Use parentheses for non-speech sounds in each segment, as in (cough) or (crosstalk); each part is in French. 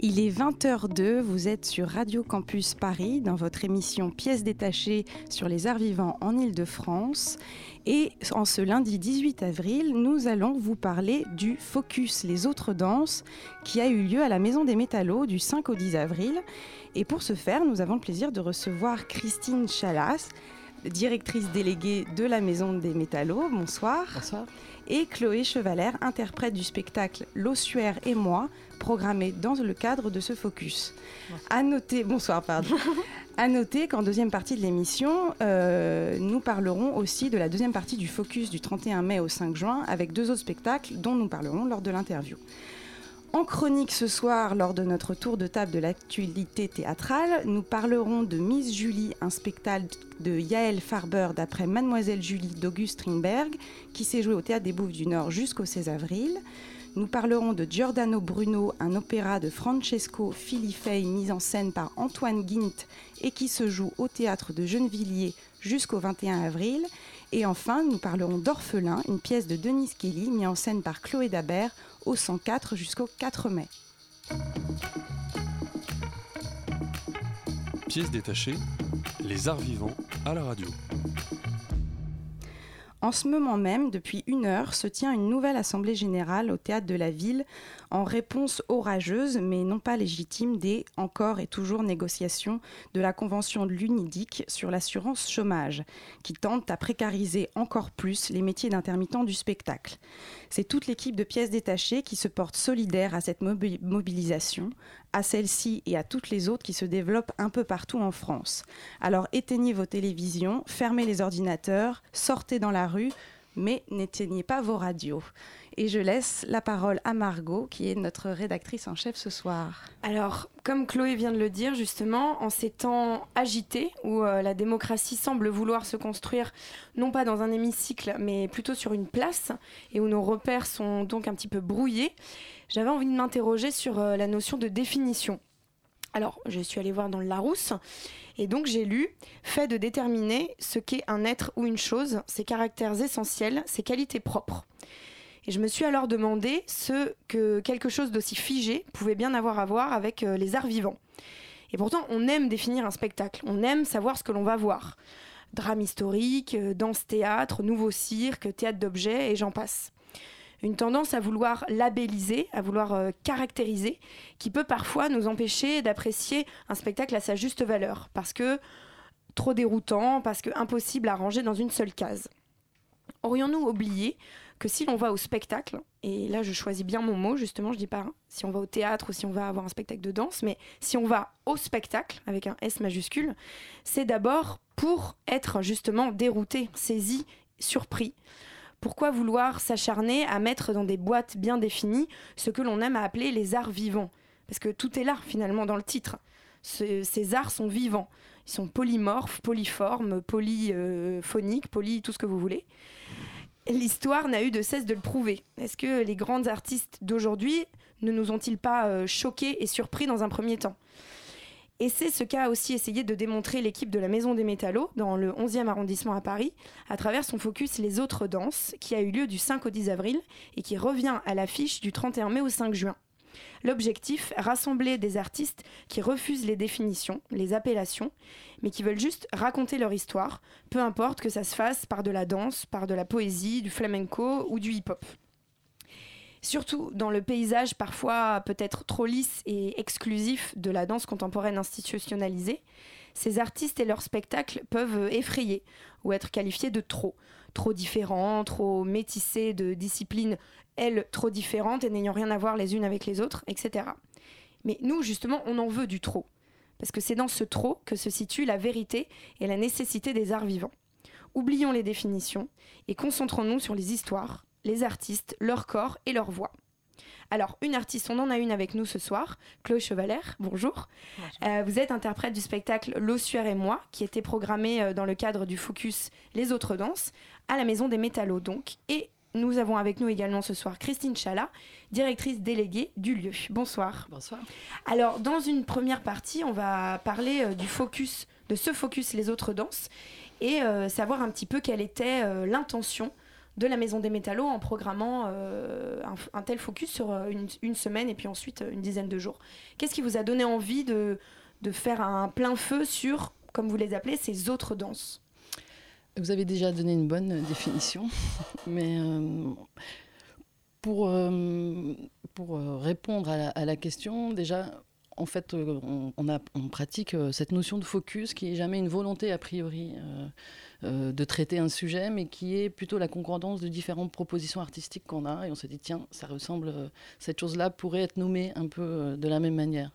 Il est 20h02, vous êtes sur Radio Campus Paris dans votre émission Pièces détachées sur les arts vivants en Ile-de-France. Et en ce lundi 18 avril, nous allons vous parler du Focus Les Autres Danses qui a eu lieu à la Maison des Métallos du 5 au 10 avril. Et pour ce faire, nous avons le plaisir de recevoir Christine Chalas, directrice déléguée de la Maison des Métallos. Bonsoir. Bonsoir. Et Chloé Chevalère, interprète du spectacle L'Ossuaire et moi, programmé dans le cadre de ce focus. À noter, (laughs) bonsoir, pardon. À noter qu'en deuxième partie de l'émission, euh, nous parlerons aussi de la deuxième partie du focus du 31 mai au 5 juin avec deux autres spectacles dont nous parlerons lors de l'interview. En chronique ce soir, lors de notre tour de table de l'actualité théâtrale, nous parlerons de Miss Julie, un spectacle de Yael Farber d'après Mademoiselle Julie d'Auguste Strindberg, qui s'est joué au Théâtre des Bouffes du Nord jusqu'au 16 avril. Nous parlerons de Giordano Bruno, un opéra de Francesco Filifei mis en scène par Antoine Guint et qui se joue au Théâtre de Gennevilliers jusqu'au 21 avril. Et enfin, nous parlerons d'Orphelin, une pièce de Denise Kelly mise en scène par Chloé Dabert au 104 jusqu'au 4 mai. Pièce détachée, les arts vivants à la radio. En ce moment même, depuis une heure, se tient une nouvelle assemblée générale au théâtre de la ville en réponse orageuse, mais non pas légitime, des encore et toujours négociations de la convention de l'UNIDIC sur l'assurance chômage, qui tente à précariser encore plus les métiers d'intermittent du spectacle. C'est toute l'équipe de pièces détachées qui se porte solidaire à cette mobi- mobilisation, à celle-ci et à toutes les autres qui se développent un peu partout en France. Alors éteignez vos télévisions, fermez les ordinateurs, sortez dans la rue, mais n'éteignez pas vos radios. Et je laisse la parole à Margot, qui est notre rédactrice en chef ce soir. Alors, comme Chloé vient de le dire, justement, en ces temps agités où euh, la démocratie semble vouloir se construire non pas dans un hémicycle, mais plutôt sur une place, et où nos repères sont donc un petit peu brouillés, j'avais envie de m'interroger sur euh, la notion de définition. Alors, je suis allée voir dans le Larousse, et donc j'ai lu fait de déterminer ce qu'est un être ou une chose, ses caractères essentiels, ses qualités propres. Et je me suis alors demandé ce que quelque chose d'aussi figé pouvait bien avoir à voir avec euh, les arts vivants. Et pourtant, on aime définir un spectacle, on aime savoir ce que l'on va voir. Drame historique, euh, danse-théâtre, nouveau cirque, théâtre d'objets, et j'en passe. Une tendance à vouloir labelliser, à vouloir euh, caractériser, qui peut parfois nous empêcher d'apprécier un spectacle à sa juste valeur, parce que trop déroutant, parce que impossible à ranger dans une seule case. Aurions-nous oublié que si l'on va au spectacle, et là je choisis bien mon mot, justement, je dis pas hein, si on va au théâtre ou si on va avoir un spectacle de danse, mais si on va au spectacle, avec un S majuscule, c'est d'abord pour être justement dérouté, saisi, surpris. Pourquoi vouloir s'acharner à mettre dans des boîtes bien définies ce que l'on aime à appeler les arts vivants? Parce que tout est là finalement dans le titre. Ce- ces arts sont vivants. Ils sont polymorphes, polyformes, polyphoniques, poly tout ce que vous voulez. L'histoire n'a eu de cesse de le prouver. Est-ce que les grands artistes d'aujourd'hui ne nous ont-ils pas euh, choqués et surpris dans un premier temps? Et c'est ce qu'a aussi essayé de démontrer l'équipe de la Maison des Métallos dans le 11e arrondissement à Paris à travers son focus Les Autres Danses qui a eu lieu du 5 au 10 avril et qui revient à l'affiche du 31 mai au 5 juin. L'objectif, rassembler des artistes qui refusent les définitions, les appellations, mais qui veulent juste raconter leur histoire, peu importe que ça se fasse par de la danse, par de la poésie, du flamenco ou du hip-hop. Surtout dans le paysage parfois peut-être trop lisse et exclusif de la danse contemporaine institutionnalisée, ces artistes et leurs spectacles peuvent effrayer ou être qualifiés de trop. Trop différents, trop métissés de disciplines, elles, trop différentes et n'ayant rien à voir les unes avec les autres, etc. Mais nous, justement, on en veut du trop. Parce que c'est dans ce trop que se situe la vérité et la nécessité des arts vivants. Oublions les définitions et concentrons-nous sur les histoires, les artistes, leur corps et leur voix. Alors, une artiste, on en a une avec nous ce soir, Chloé Chevaler, bonjour. Euh, vous êtes interprète du spectacle L'Ossuaire et moi, qui était programmé euh, dans le cadre du Focus Les Autres Danses, à la Maison des Métallos donc. Et nous avons avec nous également ce soir Christine Chala, directrice déléguée du lieu. Bonsoir. Bonsoir. Alors, dans une première partie, on va parler euh, du focus, de ce Focus Les Autres Danses, et euh, savoir un petit peu quelle était euh, l'intention de la Maison des Métallos en programmant un, un tel focus sur une, une semaine et puis ensuite une dizaine de jours. Qu'est-ce qui vous a donné envie de, de faire un plein feu sur, comme vous les appelez, ces autres danses? Vous avez déjà donné une bonne euh, définition, (laughs) mais euh, pour, euh, pour répondre à la, question, déjà, en fait, on, a- on pratique cette notion de focus qui est jamais une volonté a priori de traiter un sujet, mais qui est plutôt la concordance de différentes propositions artistiques qu'on a. Et on s'est dit, tiens, ça ressemble, cette chose-là pourrait être nommée un peu de la même manière,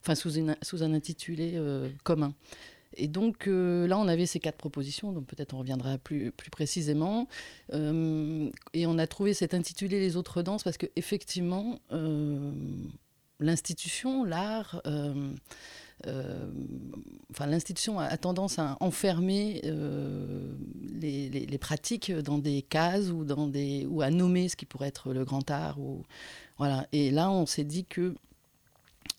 enfin sous, une- sous un intitulé commun. Et donc euh, là, on avait ces quatre propositions, donc peut-être on reviendra plus, plus précisément. Euh, et on a trouvé cet intitulé Les autres danses parce que effectivement, euh, l'institution, l'art, euh, enfin l'institution a, tendance à enfermer les, pratiques dans des cases ou dans des ou à nommer ce qui pourrait être le grand art. Et là, on s'est dit que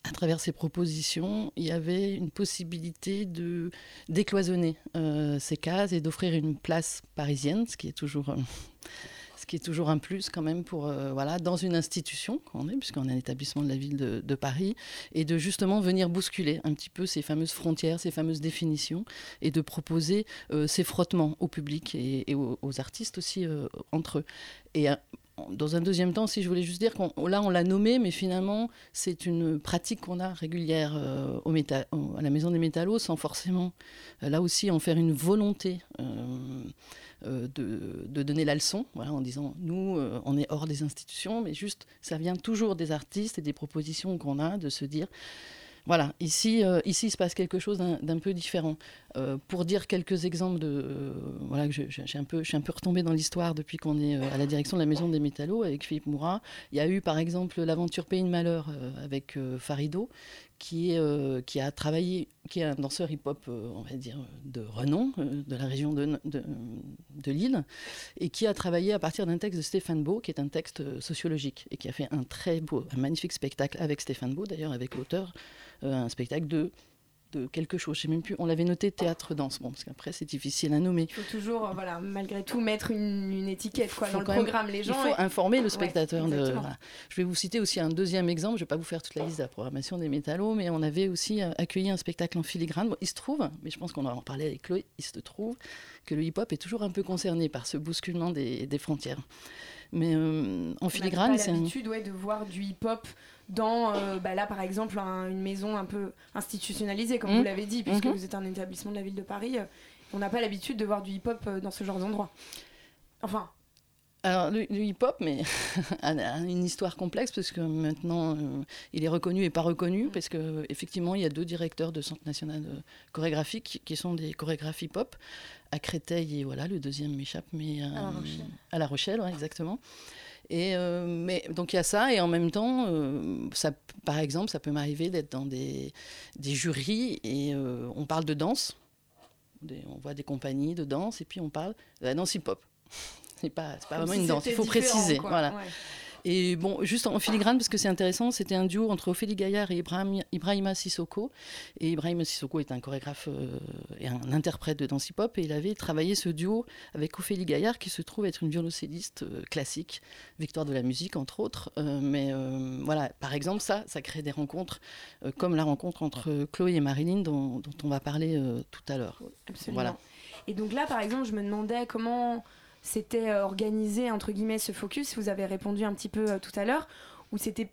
à travers ces propositions, il y avait une possibilité de décloisonner euh, ces cases et d'offrir une place parisienne, ce qui est toujours, euh, (laughs) un plus quand même pour euh, voilà dans une institution qu'on est, puisqu'on est un établissement de la ville de, Paris, et de justement venir bousculer un petit peu ces fameuses frontières, ces fameuses définitions, et de proposer ces frottements au public et, aux, artistes aussi entre eux. Dans un deuxième temps, si je voulais juste dire qu'on là on l'a nommé, mais finalement c'est une pratique qu'on a régulière euh, au à la Maison des Métallos, sans forcément euh, là aussi en faire une volonté euh, de, de donner la leçon, voilà, en disant nous on est hors des institutions, mais juste ça vient toujours des artistes et des propositions qu'on a de se dire voilà, ici, euh, ici il se passe quelque chose d'un peu différent. Euh, pour dire quelques exemples de. euh, voilà, que je, un peu, je suis un peu retombée dans l'histoire depuis qu'on est à la direction de la Maison des Métallos avec Philippe Mourat. Il y a eu par exemple l'aventure Pays de Malheur avec Farido, qui, est, euh, qui a travaillé, qui est un danseur hip-hop, euh, on va dire, de renom, euh, de la région de, de, Lille, et qui a travaillé à partir d'un texte de Stéphane Beau, qui est un texte sociologique, et qui a fait un très beau, un magnifique spectacle avec Stéphane Beau, d'ailleurs avec l'auteur, un spectacle de de quelque chose. Je sais même plus. On l'avait noté théâtre danse. Bon, parce qu'après c'est difficile à nommer. Il faut toujours, euh, voilà, malgré tout, mettre une, une étiquette quoi, dans le même- programme. Les gens, Il faut informer le Ouais, spectateur. de, exactement. voilà. Je vais vous citer aussi un deuxième exemple. Je ne vais pas vous faire toute la liste de la programmation des métallos, mais on avait aussi euh, accueilli un spectacle en filigrane. Bon, il se trouve, mais je pense qu'on en parlé avec Chloé, il se trouve que le hip-hop est toujours un peu concerné par ce bousculement des, des frontières. Mais euh, en on filigrane, c'est pas un... l'habitude ouais, de voir du hip-hop dans, euh, bah, là par exemple, un- une maison un peu institutionnalisée, comme vous l'avez dit, puisque Mhm. vous êtes un établissement de la ville de Paris. euh, on n'a pas l'habitude de voir du hip-hop euh, dans ce genre d'endroit. Enfin, Alors, le, le hip-hop, mais (laughs) a une histoire complexe parce que maintenant, euh, il est reconnu et pas reconnu parce que effectivement, il y a deux directeurs de Centre national de chorégraphie qui, sont des chorégraphes hip-hop à Créteil et voilà, le deuxième m'échappe, mais euh, La Rochelle. à La Rochelle, ouais, exactement. Et euh, mais donc il y a ça et en même temps, euh, ça, par exemple, ça peut m'arriver d'être dans des, des jurys et euh, on parle de danse. Des- on voit des compagnies de danse et puis on parle de la danse hip-hop. (laughs) C'est pas, pas comme vraiment si une danse, il faut préciser. quoi. Voilà. Ouais. Et bon, juste en filigrane, parce que c'est intéressant, c'était un duo entre Ophélie Gaillard et Ibrahim, Ibrahima Sissoko. Et Ibrahima Sissoko est un chorégraphe euh, et un interprète de danse hip-hop. Et il avait travaillé ce duo avec Ophélie Gaillard, qui se trouve être une violoncelliste euh, classique, victoire de la musique, entre autres. Euh, mais voilà, par exemple, ça, ça crée des rencontres, comme la rencontre entre Chloé et Marilyn, dont, dont on va parler tout à l'heure. Absolument. Voilà. Et donc là, par exemple, je me demandais comment c'était euh, organisé, entre guillemets, ce focus. Vous avez répondu un petit peu euh, tout à l'heure, où c'était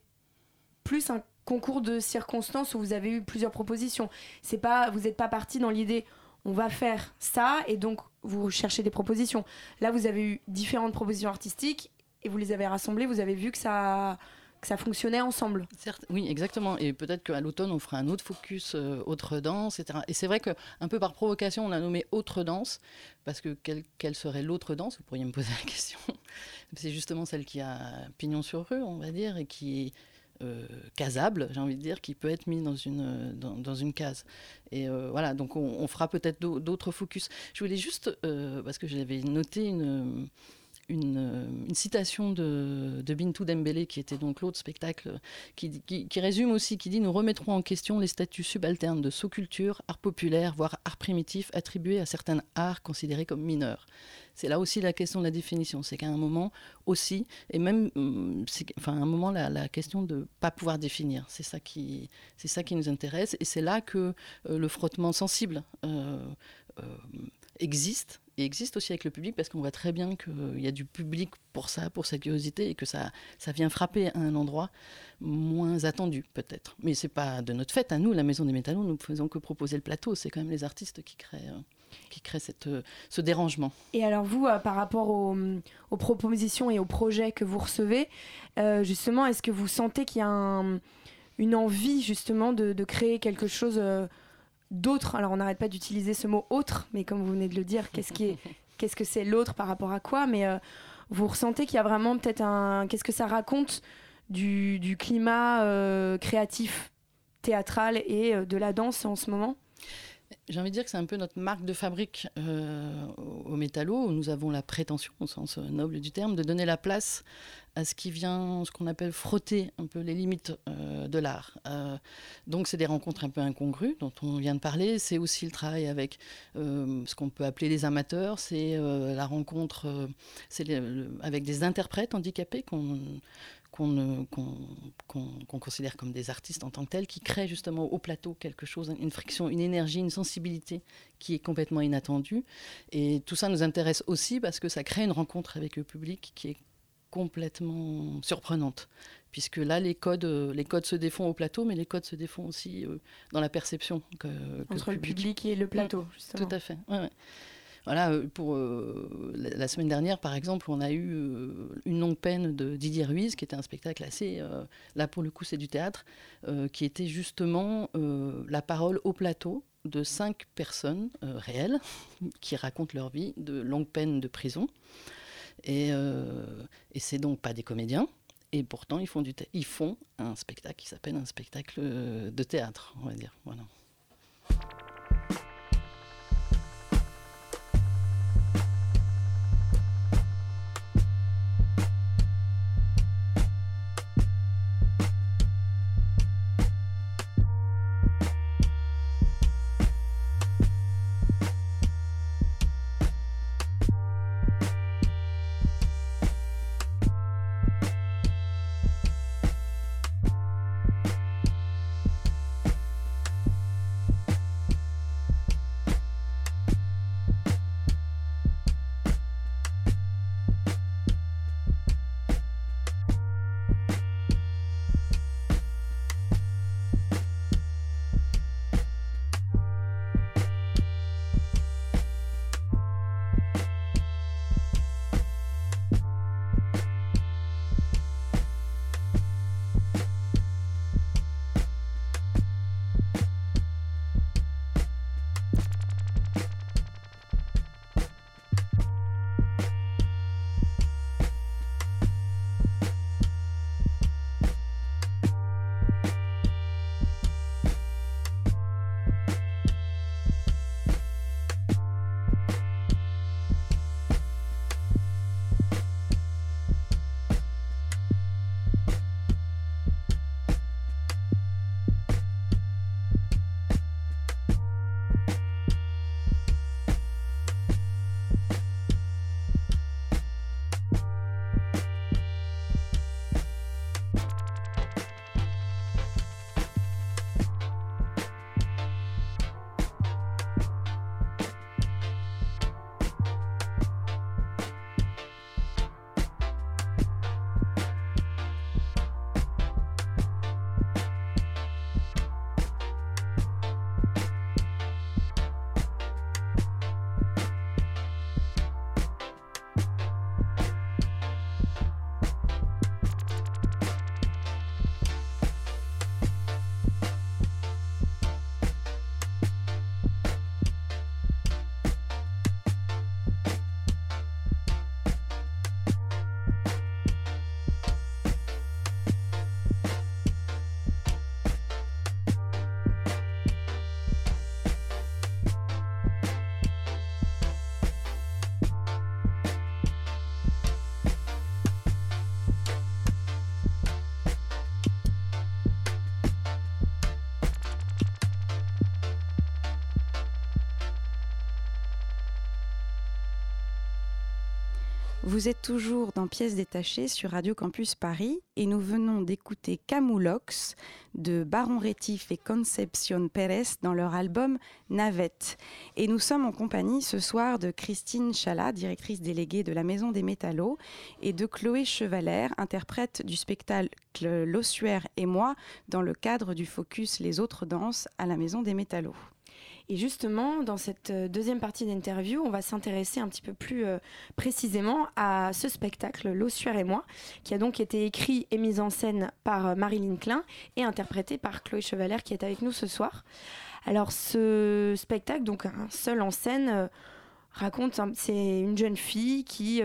plus un concours de circonstances où vous avez eu plusieurs propositions. C'est pas, vous n'êtes pas parti dans l'idée, on va faire ça, et donc vous cherchez des propositions. Là, vous avez eu différentes propositions artistiques, et vous les avez rassemblées, vous avez vu que ça que ça fonctionnait ensemble. Certes, oui, exactement. Et peut-être qu'à l'automne, on fera un autre focus euh, autre danse, etc. Et c'est vrai qu'un peu par provocation, on a nommé autre danse, parce que quelle, serait l'autre danse? Vous pourriez me poser la question. (laughs) c'est justement celle qui a pignon sur rue, on va dire, et qui est euh, casable, j'ai envie de dire, qui peut être mise dans une, dans, une case. Et euh, voilà, donc on, on fera peut-être d'autres focus. Je voulais juste, parce que j'avais noté une une, une, citation de, de, Bintou Dembélé, qui était donc l'autre spectacle, qui, qui, résume aussi, qui dit Nous remettrons en question les statuts subalternes de sous-culture, art populaire, voire art primitif, attribués à certains arts considérés comme mineurs. C'est là aussi la question de la définition. C'est qu'à un moment aussi, et même, enfin, à un moment, la, question de ne pas pouvoir définir, c'est ça, qui, ça qui nous intéresse. Et c'est là que euh, le frottement sensible euh, euh, existe et existe aussi avec le public parce qu'on voit très bien qu'il y a du public pour ça, pour sa curiosité et que ça, ça vient frapper à un endroit moins attendu peut-être. Mais c'est pas de notre fait à nous, la Maison des Métallos, nous ne faisons que proposer le plateau. C'est quand même les artistes qui créent qui crée cette, ce dérangement. Et alors vous, euh, par rapport aux, propositions et aux projets que vous recevez, euh, justement, est-ce que vous sentez qu'il y a un, une envie justement de, créer quelque chose euh, d'autre Alors on n'arrête pas d'utiliser ce mot autre, mais comme vous venez de le dire, qu'est-ce qui est, (laughs) qu'est-ce que c'est l'autre par rapport à quoi? Mais euh, vous ressentez qu'il y a vraiment peut-être un, qu'est-ce que ça raconte du, du climat euh, créatif, théâtral et de la danse en ce moment? J'ai envie de dire que c'est un peu notre marque de fabrique euh, au métallo, où nous avons la prétention, au sens noble du terme, de donner la place à ce qui vient, ce qu'on appelle frotter un peu les limites euh, de l'art. Euh, donc c'est des rencontres un peu incongrues dont on vient de parler. C'est aussi le travail avec euh, ce qu'on peut appeler les amateurs. C'est euh, la rencontre c'est avec des interprètes handicapés qu'on qu'on qu qu qu considère comme des artistes en tant que tels, qui créent justement au plateau quelque chose, une friction, une énergie, une sensibilité qui est complètement inattendue. Et tout ça nous intéresse aussi parce que ça crée une rencontre avec le public qui est complètement surprenante puisque là les codes les codes se défont au plateau mais les codes se défont aussi euh, dans la perception que, que entre le public. et le plateau mmh, tout à fait ouais, ouais. Voilà pour euh, la, semaine dernière par exemple on a eu euh, une longue peine de Didier Ruiz qui était un spectacle assez euh, là pour le coup c'est du théâtre euh, qui était justement euh, la parole au plateau de cinq personnes euh, réelles (laughs) qui racontent leur vie de longue peine de prison et euh, et c'est donc pas des comédiens. Et pourtant, ils font, du ils font un spectacle qui s'appelle un spectacle de théâtre, on va dire. Voilà. Vous êtes toujours dans Pièces détachées sur Radio Campus Paris et nous venons d'écouter Camoulox de Baron Rétif et Concepcion Pérez dans leur album Navette. Et nous sommes en compagnie ce soir de Christine Chalat, directrice déléguée de la Maison des Métallos, et de Chloé Chevalère, interprète du spectacle L'Ossuaire et moi dans le cadre du focus Les autres danses à la Maison des Métallos. Et justement, dans cette euh, deuxième partie d'interview, on va s'intéresser un petit peu plus euh, précisément à ce spectacle, L'Ossuaire et moi, qui a donc été écrit et mis en scène par euh, Marilyn Klein et interprété par Chloé Chevalère qui est avec nous ce soir. Alors ce spectacle, donc un seul en scène, raconte, c'est une jeune fille qui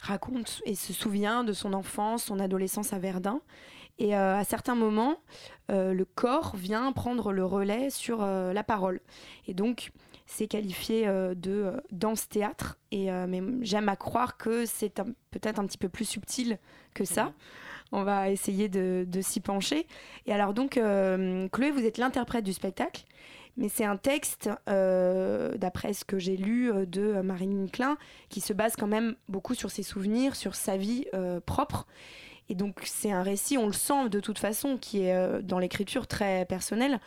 raconte et se souvient de son enfance, son adolescence à Verdun. Et euh, à certains moments, euh, le corps vient prendre le relais sur euh, la parole. Et donc, c'est qualifié de danse-théâtre. Et mais j'aime à croire que c'est peut-être un petit peu plus subtil que ça. On va essayer de, de s'y pencher. Et alors donc, Chloé, vous êtes l'interprète du spectacle. Mais c'est un texte, d'après ce que j'ai lu de Marine Klein, qui se base quand même beaucoup sur ses souvenirs, sur sa vie propre. Et donc c'est un récit, on le sent de toute façon, qui est euh, dans l'écriture très personnel.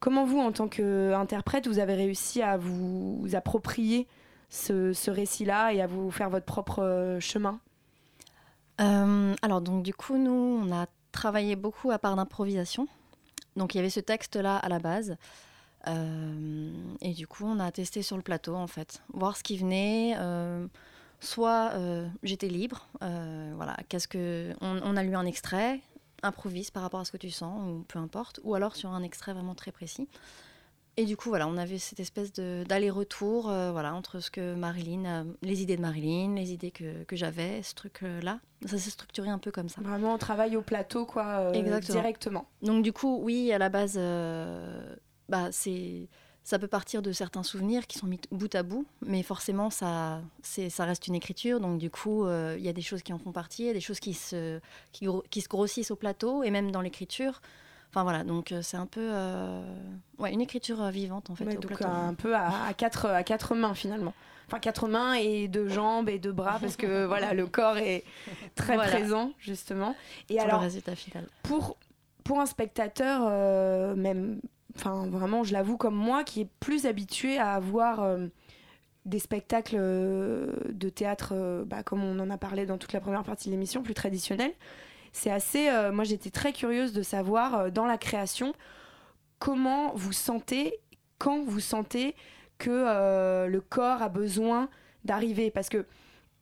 Comment vous, en tant qu'interprète, vous avez réussi à vous, approprier ce, récit-là et à vous faire votre propre euh, chemin? Euh, Alors donc du coup, nous, on a travaillé beaucoup à part d'improvisation. Donc il y avait ce texte-là à la base. et du coup, on a testé sur le plateau, en fait, voir ce qui venait soit euh, j'étais libre, euh, voilà, qu'est-ce que on, a lu un extrait, improvise par rapport à ce que tu sens ou peu importe, ou alors sur un extrait vraiment très précis. Et du coup, voilà, on avait cette espèce d'aller-retour euh, voilà, entre ce que Marilyn, les idées de Marilyn, les idées que, que j'avais, ce truc-là. Ça s'est structuré un peu comme ça. Vraiment, on travaille au plateau, quoi, directement. Donc, du coup, oui, à la base, bah, c'est ça peut partir de certains souvenirs qui sont mis bout à bout, mais forcément, ça, ça reste une écriture. Donc, du coup, euh, il y a des choses qui en font partie, il y a des choses qui se, qui, qui se grossissent au plateau et même dans l'écriture. Enfin voilà, donc euh, c'est un peu euh, ouais, une écriture vivante en fait. au donc un peu à, quatre, à quatre mains finalement. Enfin quatre mains et deux jambes et deux bras parce que (laughs) voilà le corps est très présent justement. Et alors le résultat final. Pour pour un spectateur même enfin vraiment, je l'avoue comme moi, qui est plus habitué à avoir euh, des spectacles euh, de théâtre, euh, bah, comme on en a parlé dans toute la première partie de l'émission, plus traditionnels. C'est assez. moi, j'étais très curieuse de savoir dans la création comment vous sentez, quand vous sentez que le corps a besoin d'arriver, parce que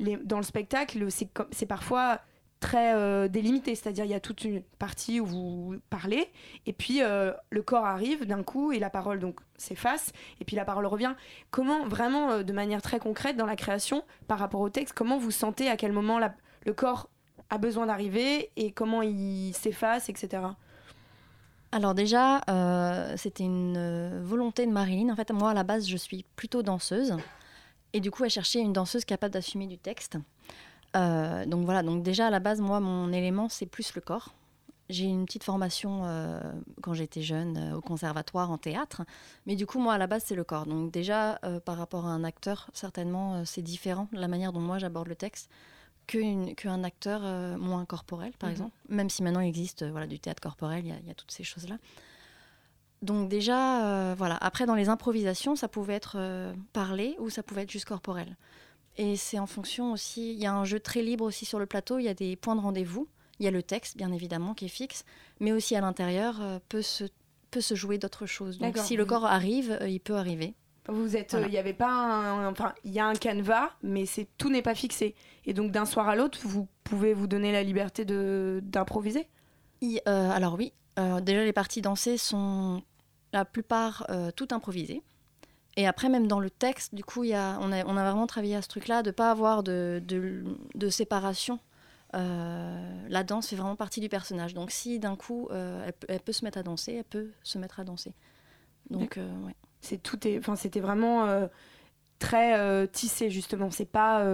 dans le spectacle, c'est parfois très euh, délimité, c'est-à-dire il y a toute une partie où vous parlez, et puis euh, le corps arrive d'un coup et la parole donc s'efface, et puis la parole revient. Comment vraiment, euh, de manière très concrète dans la création, par rapport au texte, comment vous sentez à quel moment le corps a besoin d'arriver et comment il s'efface, etc. Alors déjà, c'était une volonté de Marilyn. En fait, moi à la base, je suis plutôt danseuse, et du coup, elle cherchait une danseuse capable d'assumer du texte. Euh, donc voilà, donc déjà à la base, moi, mon élément, c'est plus le corps. J'ai une petite formation euh, quand j'étais jeune euh, au conservatoire en théâtre, mais du coup, moi, à la base, c'est le corps. Donc déjà, par rapport à un acteur, certainement, c'est différent la manière dont moi j'aborde le texte qu'un acteur moins corporel, par mhm. exemple. Même si maintenant il existe voilà, du théâtre corporel, il y, a toutes ces choses-là. Donc déjà, voilà. Après, dans les improvisations, ça pouvait être parlé ou ça pouvait être juste corporel. Et c'est en fonction aussi, il y a un jeu très libre aussi sur le plateau, il y a des points de rendez-vous, il y a le texte bien évidemment qui est fixe, mais aussi à l'intérieur euh, peut, se, peut se jouer d'autres choses. Donc si le corps arrive, euh, il peut arriver. Vous êtes, il y avait pas un, enfin, il y a un canevas, mais c'est tout n'est pas fixé. Et donc d'un soir à l'autre, vous pouvez vous donner la liberté de d'improviser? Euh, alors oui, déjà les parties dansées sont la plupart toutes improvisées. Et après, même dans le texte, du coup, y a, on, a, on a vraiment travaillé à ce truc-là, de ne pas avoir de, de, séparation. Euh, la danse fait vraiment partie du personnage. Donc si d'un coup, euh, elle, peut se mettre à danser, elle peut se mettre à danser. Donc, euh, ouais. C'est tout est, enfin, c'était vraiment très tissé justement. C'est pas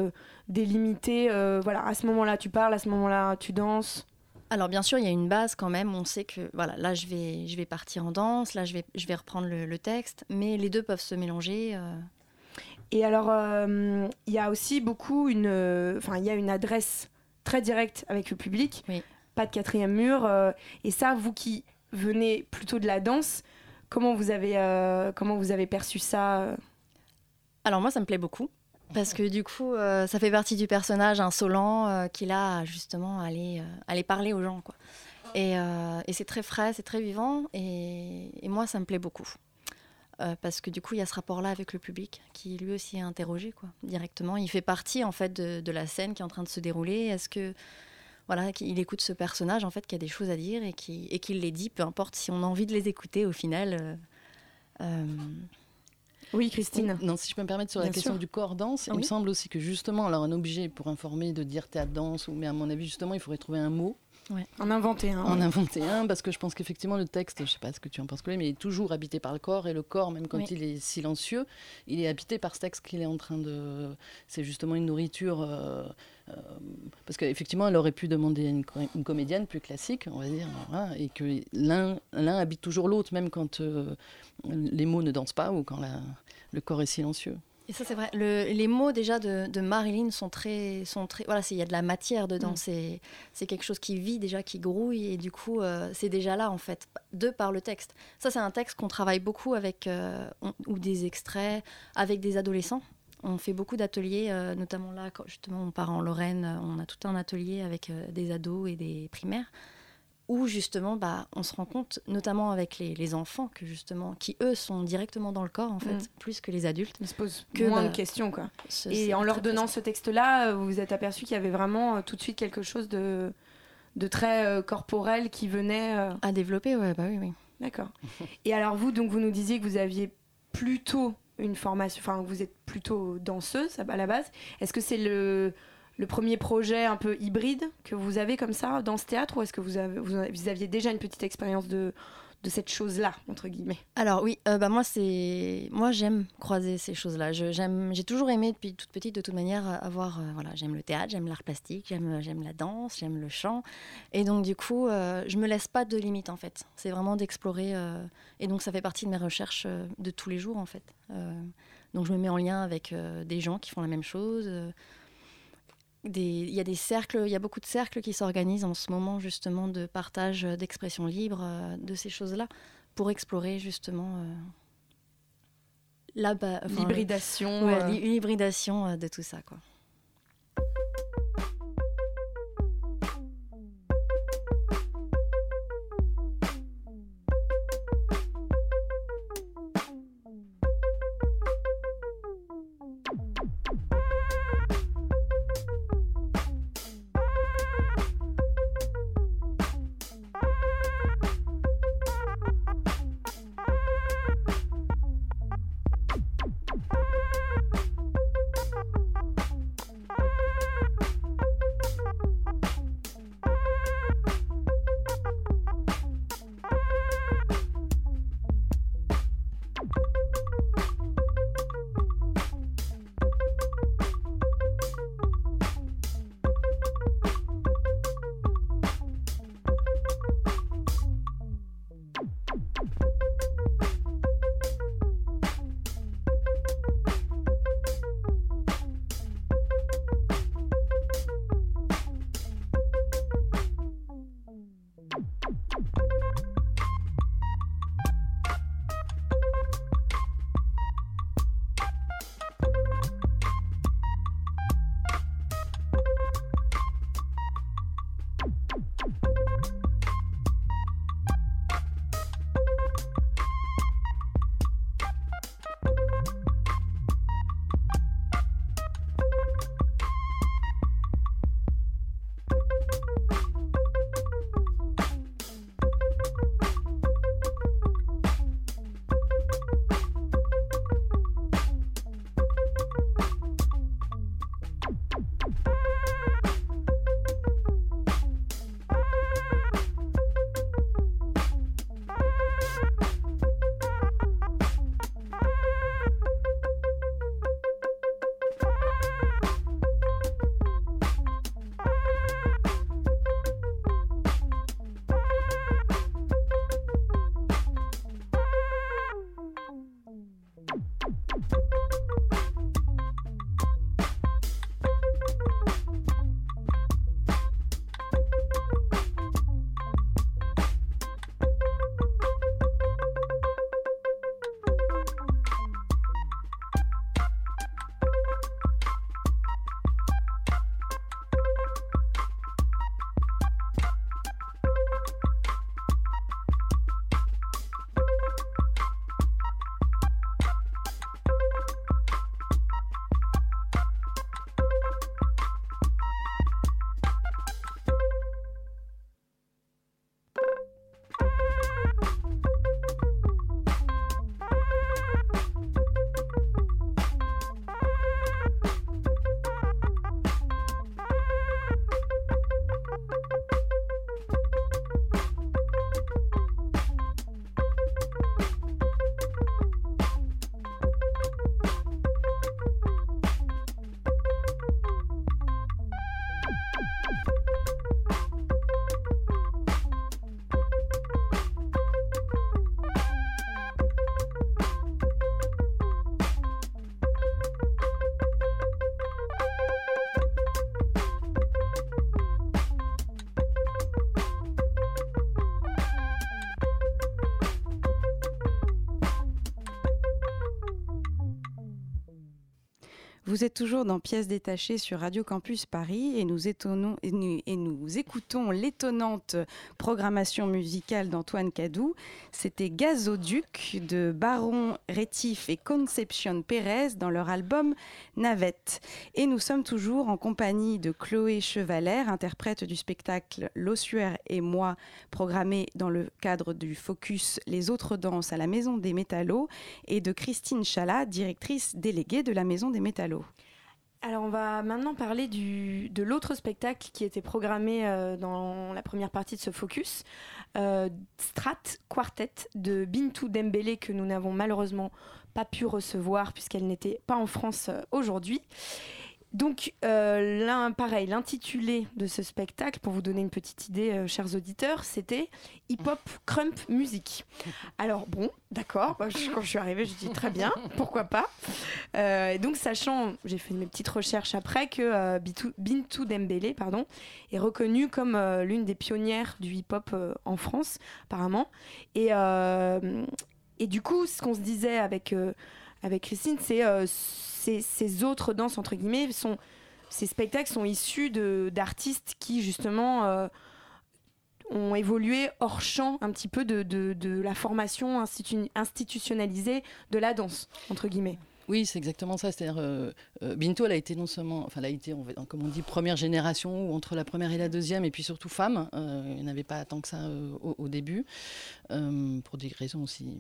délimité. voilà, à ce moment-là, tu parles, à ce moment-là, tu danses. Alors bien sûr, il y a une base quand même. On sait que voilà, là je vais, je vais partir en danse, là je vais, je vais reprendre le, texte, mais les deux peuvent se mélanger. Euh. Et alors, euh, il y a aussi beaucoup une, enfin, il y a une adresse très directe avec le public, pas de quatrième mur. euh, et ça, vous qui venez plutôt de la danse, comment vous avez, comment vous avez perçu ça Alors moi, ça me plaît beaucoup. Parce que du coup, euh, ça fait partie du personnage insolent euh, qu'il a justement à aller, euh, aller parler aux gens. Quoi. Et, euh, et c'est très frais, c'est très vivant. Et, et moi, ça me plaît beaucoup. Parce que du coup, il y a ce rapport-là avec le public qui lui aussi est interrogé quoi, directement. Il fait partie en fait de, de la scène qui est en train de se dérouler. Est-ce que voilà, qu'il écoute ce personnage en fait qui a des choses à dire et qui et qu'il les dit, peu importe si on a envie de les écouter au final. Oui, Christine. Non, si je peux me permettre sur la Bien question sûr. du corps danse, il me semble aussi que justement, alors un objet pour informer de dire théâtre danse, ou mais à mon avis justement, il faudrait trouver un mot. En inventer un. En ouais. inventer un, parce que je pense qu'effectivement le texte, je sais pas ce que tu en penses, mais il est toujours habité par le corps, et le corps, même quand Oui. il est silencieux, il est habité par ce texte qu'il est en train de... C'est justement une nourriture... euh, euh, parce qu'effectivement, elle aurait pu demander à une, co- une comédienne plus classique, on va dire, voilà, et que l'un l'un habite toujours l'autre, même quand euh, les mots ne dansent pas ou quand la- le corps est silencieux. Et ça, c'est vrai. Le- les mots déjà de, de Marilyn sont très, sont très. Voilà, il y a de la matière dedans. Mm. C'est, quelque chose qui vit déjà, qui grouille, et du coup, euh, c'est déjà là en fait, de par le texte. Ça, c'est un texte qu'on travaille beaucoup avec euh, on- ou des extraits avec des adolescents. On fait beaucoup d'ateliers, euh, notamment là, quand justement on part en Lorraine, on a tout un atelier avec des ados et des primaires, où justement, bah, on se rend compte, notamment avec les, les enfants, que justement, qui eux sont directement dans le corps en fait, Mm. plus que les adultes. Ils se posent Que, moins bah, de questions, quoi. Ce- Et en leur donnant ce texte-là, euh, vous vous êtes aperçu qu'il y avait vraiment euh, tout de suite quelque chose de, de très euh, corporel qui venait. euh, À développer, ouais, bah oui, oui. D'accord. Et alors vous, donc vous nous disiez que vous aviez plutôt une formation, enfin vous êtes plutôt danseuse à la base. Est-ce que c'est le, le premier projet un peu hybride que vous avez comme ça dans ce théâtre ou est-ce que vous, avez, aviez déjà une petite expérience de, cette chose-là, entre guillemets? Alors oui, euh, bah moi c'est moi j'aime croiser ces choses-là. J'ai toujours aimé depuis toute petite de toute manière euh, avoir euh, voilà j'aime le théâtre, j'aime l'art plastique, j'aime j'aime la danse, j'aime le chant et donc du coup euh, je me laisse pas de limites en fait. C'est vraiment d'explorer euh, et donc ça fait partie de mes recherches euh, de tous les jours en fait. Euh, donc je me mets en lien avec euh, des gens qui font la même chose. Il y a des cercles, il y a beaucoup de cercles qui s'organisent en ce moment justement de partage, d'expression libre, euh, de ces choses-là, pour explorer justement euh, enfin, L'hybridation. ouais, euh, euh, de tout ça quoi. Vous êtes toujours dans Pièces détachées sur Radio Campus Paris et nous, écoutons l'étonnante programmation musicale d'Antoine Cadou. C'était Gazoduc de Baron Rétif et Conception Pérez dans leur album Navette. Et nous sommes toujours en compagnie de Chloé Chevalère, interprète du spectacle L'Ossuaire et moi, programmé dans le cadre du Focus Les autres danses à la Maison des Métallos, et de Christine Chalat, directrice déléguée de la Maison des Métallos. Alors on va maintenant parler de l'autre spectacle qui était programmé euh, dans la première partie de ce focus, euh, Strat Quartet de Bintou Dembélé que nous n'avons malheureusement pas pu recevoir puisqu'elle n'était pas en France euh, aujourd'hui. Donc, euh, pareil, l'intitulé de ce spectacle, pour vous donner une petite idée, euh, chers auditeurs, c'était Hip Hop Crump Music. Alors, bon, d'accord, quand je suis arrivée, je dis très bien, pourquoi pas. Euh, donc, sachant, j'ai fait mes petites recherches après, que Bintou Dembélé pardon, est reconnue comme l'une des pionnières du hip hop en France, apparemment. Et, et du coup, ce qu'on se disait avec, avec Christine, c'est ces, autres danses, entre guillemets, sont, ces spectacles sont issus d'artistes qui, justement, euh, ont évolué hors champ un petit peu de, de, la formation institutionnalisée de la danse, entre guillemets. Oui, c'est exactement ça. C'est-à-dire, euh, euh, Binto, elle a été non seulement, enfin, elle a été, comme on dit, première génération, ou entre la première et la deuxième, et puis surtout femme. il n'y avait pas tant que ça au, début, pour des raisons aussi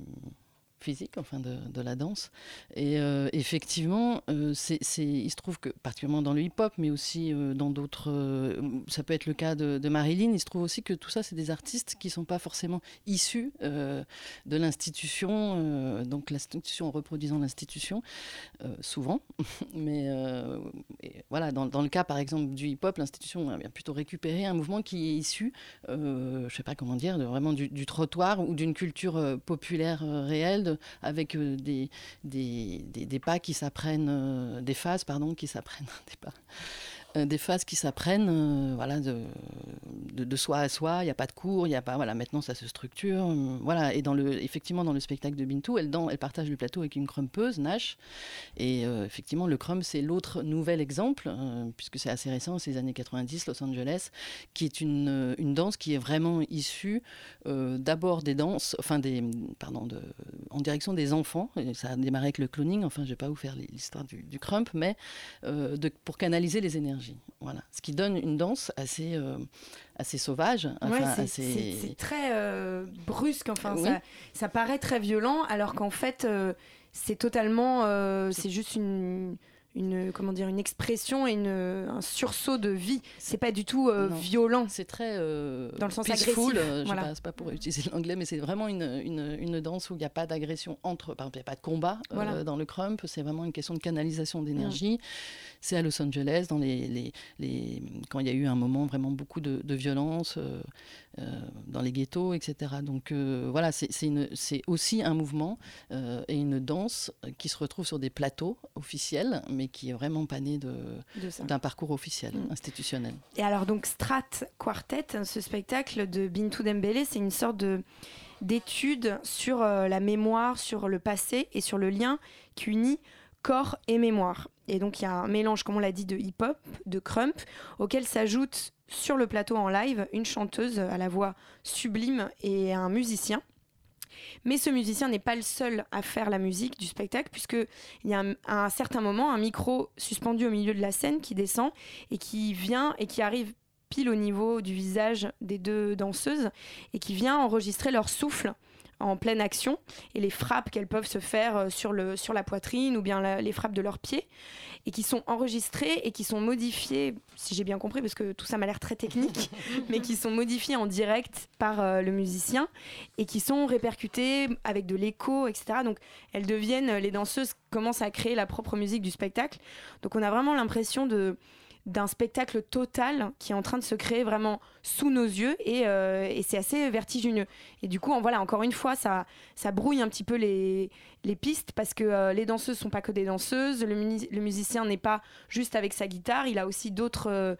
physique, enfin de, la danse. Et euh, effectivement, euh, c'est, il se trouve que, particulièrement dans le hip-hop, mais aussi euh, dans d'autres, ça peut être le cas de, Marilyn, il se trouve aussi que tout ça, c'est des artistes qui ne sont pas forcément issus de l'institution, donc l'institution reproduisant l'institution, souvent. (laughs) mais voilà, dans, dans, le cas, par exemple, du hip-hop, l'institution a plutôt récupéré un mouvement qui est issu, je ne sais pas comment dire, de, vraiment du trottoir ou d'une culture populaire réelle avec euh, des, des, des, pas qui s'apprennent, euh, des phases, pardon, qui s'apprennent, (laughs) des pas, des phases qui s'apprennent euh, voilà, de, soi à soi. Il n'y a pas de cours, il y a pas. Voilà, maintenant ça se structure. Euh, voilà, et dans le, effectivement, dans le spectacle de Bintou, elle, partage le plateau avec une crumpeuse, Nash. Et effectivement, le crump, c'est l'autre nouvel exemple, puisque c'est assez récent, c'est les années 90, Los Angeles, qui est une, une danse qui est vraiment issue d'abord des danses, enfin des, pardon, en direction des enfants. ça a démarré avec le cloning, enfin, je vais pas vous faire l'histoire du, du crump, mais pour canaliser les énergies. Voilà. Ce qui donne une danse assez, euh, assez sauvage. c'est très euh, brusque. Enfin, ça, ça, paraît très violent, alors qu'en fait, euh, c'est totalement. c'est juste une une comment dire une expression et une, un sursaut de vie. C'est pas du tout euh, violent. C'est très euh, dans le sens peaceful, euh, Je passe pas pour utiliser l'anglais, mais c'est vraiment une, une, une, danse où il n'y a pas d'agression entre. Par exemple, il n'y a pas de combat dans le crump. C'est vraiment une question de canalisation d'énergie. C'est à Los Angeles, dans les, les, les, quand il y a eu un moment vraiment beaucoup de, de violence. Euh, dans les ghettos, etc. Donc euh, voilà, c'est aussi un mouvement euh, et une danse qui se retrouve sur des plateaux officiels, mais qui est vraiment pas né d'un parcours officiel, mm. institutionnel. Et alors donc Strat Quartet, ce spectacle de Bintou Dembélé, c'est une sorte de d'étude sur la mémoire, sur le passé et sur le lien qui unit corps et mémoire. Et donc il y a un mélange, comme on l'a dit, de hip-hop, de crump, auquel s'ajoute sur le plateau en live une chanteuse à la voix sublime et un musicien. Mais ce musicien n'est pas le seul à faire la musique du spectacle, puisqu'il y a à un certain moment un micro suspendu au milieu de la scène qui descend et qui vient et qui arrive pile au niveau du visage des deux danseuses et qui vient enregistrer leur souffle en pleine action et les frappes qu'elles peuvent se faire euh, sur, le, sur la poitrine ou bien les frappes de leurs pieds et qui sont enregistrées et qui sont modifiées, si j'ai bien compris, parce que tout ça m'a l'air très technique, (laughs) mais qui sont modifiées en direct par euh, le musicien et qui sont répercutées avec de l'écho, etc. Donc elles deviennent, les danseuses commencent à créer la propre musique du spectacle. Donc on a vraiment l'impression de d'un spectacle total qui est en train de se créer vraiment sous nos yeux et, euh, et c'est assez vertigineux. Et du coup, voilà, encore une fois, ça, ça brouille un petit peu les, les pistes parce que euh, les danseuses sont pas que des danseuses, le, musicien n'est pas juste avec sa guitare, il a aussi d'autres... Euh,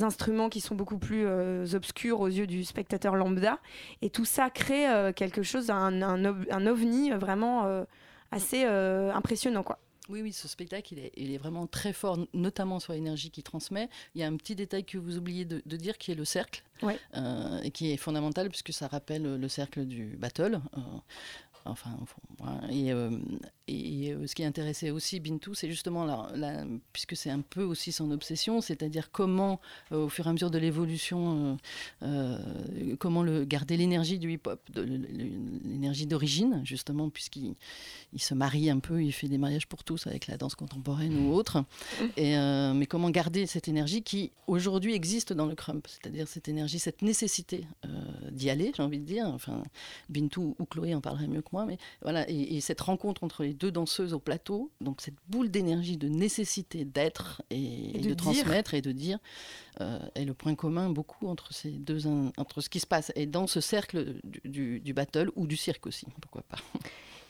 instruments qui sont beaucoup plus obscurs aux yeux du spectateur lambda. Et tout ça crée quelque chose, un, un, un ovni vraiment assez impressionnant. Quoi. Oui, oui, ce spectacle, il est, il est, vraiment très fort, notamment sur l'énergie qu'il transmet. Il y a un petit détail que vous oubliez de, de dire, qui est le cercle, ouais. euh, et qui est fondamental puisque ça rappelle le cercle du battle. Euh, enfin, et, euh, euh, ce qui intéressait aussi Bintou, c'est justement, puisque c'est un peu aussi son obsession, c'est-à-dire comment, euh, au fur et à mesure de l'évolution, comment garder l'énergie du hip-hop, l'énergie d'origine, justement, puisqu'il il se marie un peu, il fait des mariages pour tous avec la danse contemporaine ou autre. Mais comment garder cette énergie qui, aujourd'hui, existe dans le crump, c'est-à-dire cette énergie, cette nécessité d'y aller, j'ai envie de dire. Enfin, Bintou ou Chloé en parlerait mieux que moi, mais voilà, et, et cette rencontre entre les deux danseuses au plateau, donc cette boule d'énergie, de nécessité d'être et, Et de, transmettre et de dire, euh, est le point commun beaucoup entre ces deux, entre ce qui se passe et dans ce cercle du, du- du battle ou du cirque aussi, pourquoi pas.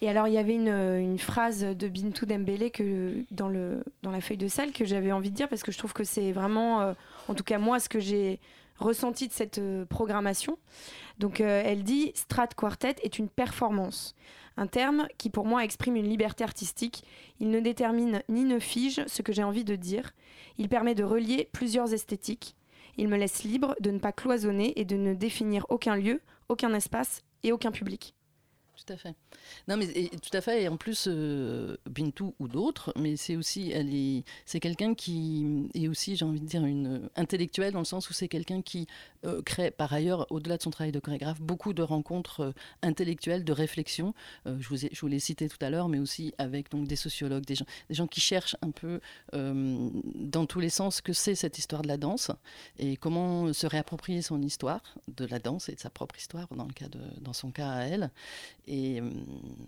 Et alors, il y avait une, une phrase de Bintou Dembélé que, dans, le, dans la feuille de salle que j'avais envie de dire parce que je trouve que c'est vraiment, euh, en tout cas moi, ce que j'ai ressenti de cette euh, programmation. Donc, euh, elle dit Strat Quartet est une performance. Un terme qui, pour moi, exprime une liberté artistique. Il ne détermine ni ne fige ce que j'ai envie de dire. Il permet de relier plusieurs esthétiques. Il me laisse libre de ne pas cloisonner et de ne définir aucun lieu, aucun espace et aucun public. Tout à fait. Non, mais tout à fait. Et en plus, euh, Bintou ou d'autres, mais c'est aussi, elle est, c'est quelqu'un qui est aussi, j'ai envie de dire, une intellectuelle dans le sens où c'est quelqu'un qui euh, crée, par ailleurs, au-delà de son travail de chorégraphe, beaucoup de rencontres euh, intellectuelles, de réflexion. Euh, je vous je vous l'ai cité tout à l'heure, mais aussi avec donc des sociologues, des gens, des gens qui cherchent un peu dans tous les sens que c'est cette histoire de la danse et comment se réapproprier son histoire de la danse et de sa propre histoire dans le cas de, dans son cas à elle. Euh,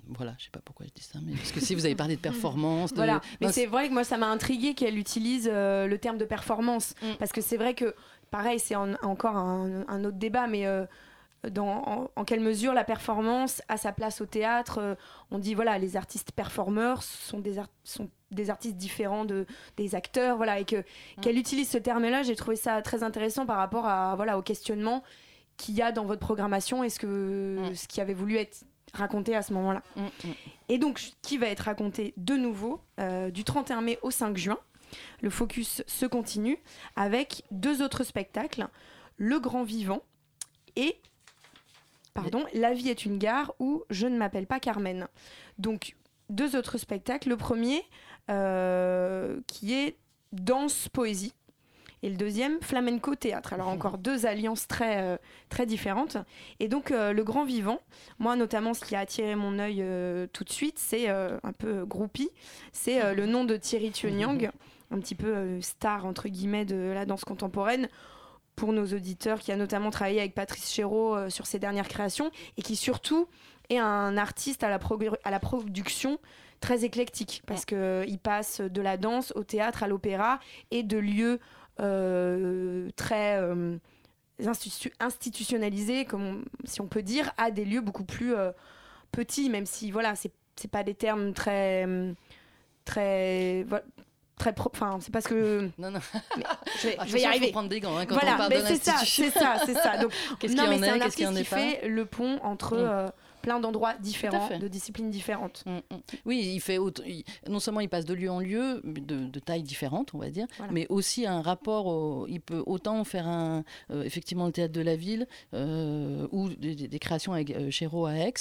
voilà, je sais pas pourquoi je dis ça, mais parce que si vous avez parlé de performance, de- Voilà, mais c'est vrai que moi ça m'a intrigué qu'elle utilise euh, le terme de performance Mm. parce que c'est vrai que pareil c'est en- encore un, un autre débat mais euh, dans, en, en quelle mesure la performance a sa place au théâtre euh, on dit voilà les artistes performeurs sont des, sont des artistes différents de, des acteurs voilà et que Mm. qu'elle utilise ce terme là j'ai trouvé ça très intéressant par rapport à voilà au questionnement qu'il y a dans votre programmation et ce que Mm. ce qui avait voulu être raconté à ce moment là Mm, mm. et donc, qui va être raconté de nouveau euh, du 31 mai au 5 juin. Le focus se continue avec deux autres spectacles Le Grand Vivant et pardon, La vie est une gare ou Je ne m'appelle pas Carmen. Donc, deux autres spectacles. Le premier euh, qui est danse poésie et le deuxième flamenco théâtre. Alors (laughs) encore deux alliances très euh, très différentes. Et donc euh, le grand vivant, moi notamment ce qui a attiré mon œil euh, tout de suite, c'est un peu groupie, c'est le nom de Thierry Tuonyang, un petit peu star entre guillemets de la danse contemporaine pour nos auditeurs, qui a notamment travaillé avec Patrice Chéreau sur ses dernières créations et qui surtout est un artiste à la, à la production très éclectique parce que il passe de la danse au théâtre, à l'opéra et de lieux très euh, institu- institutionnalisés, comme on- si on peut dire, à des lieux beaucoup plus euh, petits, même si voilà, c'est pas des termes très très très pro- enfin c'est parce que (laughs) Non, non. je vais, Ah, je vais y arriver prendre des gants hein, quand on voilà parle mais de c'est ça c'est ça c'est ça donc (laughs) Qu'est-ce non mais c'est un artiste qui fait le pont entre Mm. euh, plein d'endroits différents de disciplines différentes Mm, mm. Oui, il fait il- non seulement il passe de lieu en lieu, de, de taille différente, on va dire, Voilà. mais aussi un rapport. au- il peut autant faire un, euh, effectivement le théâtre de la ville euh, ou des, créations avec euh, Chéreau à Aix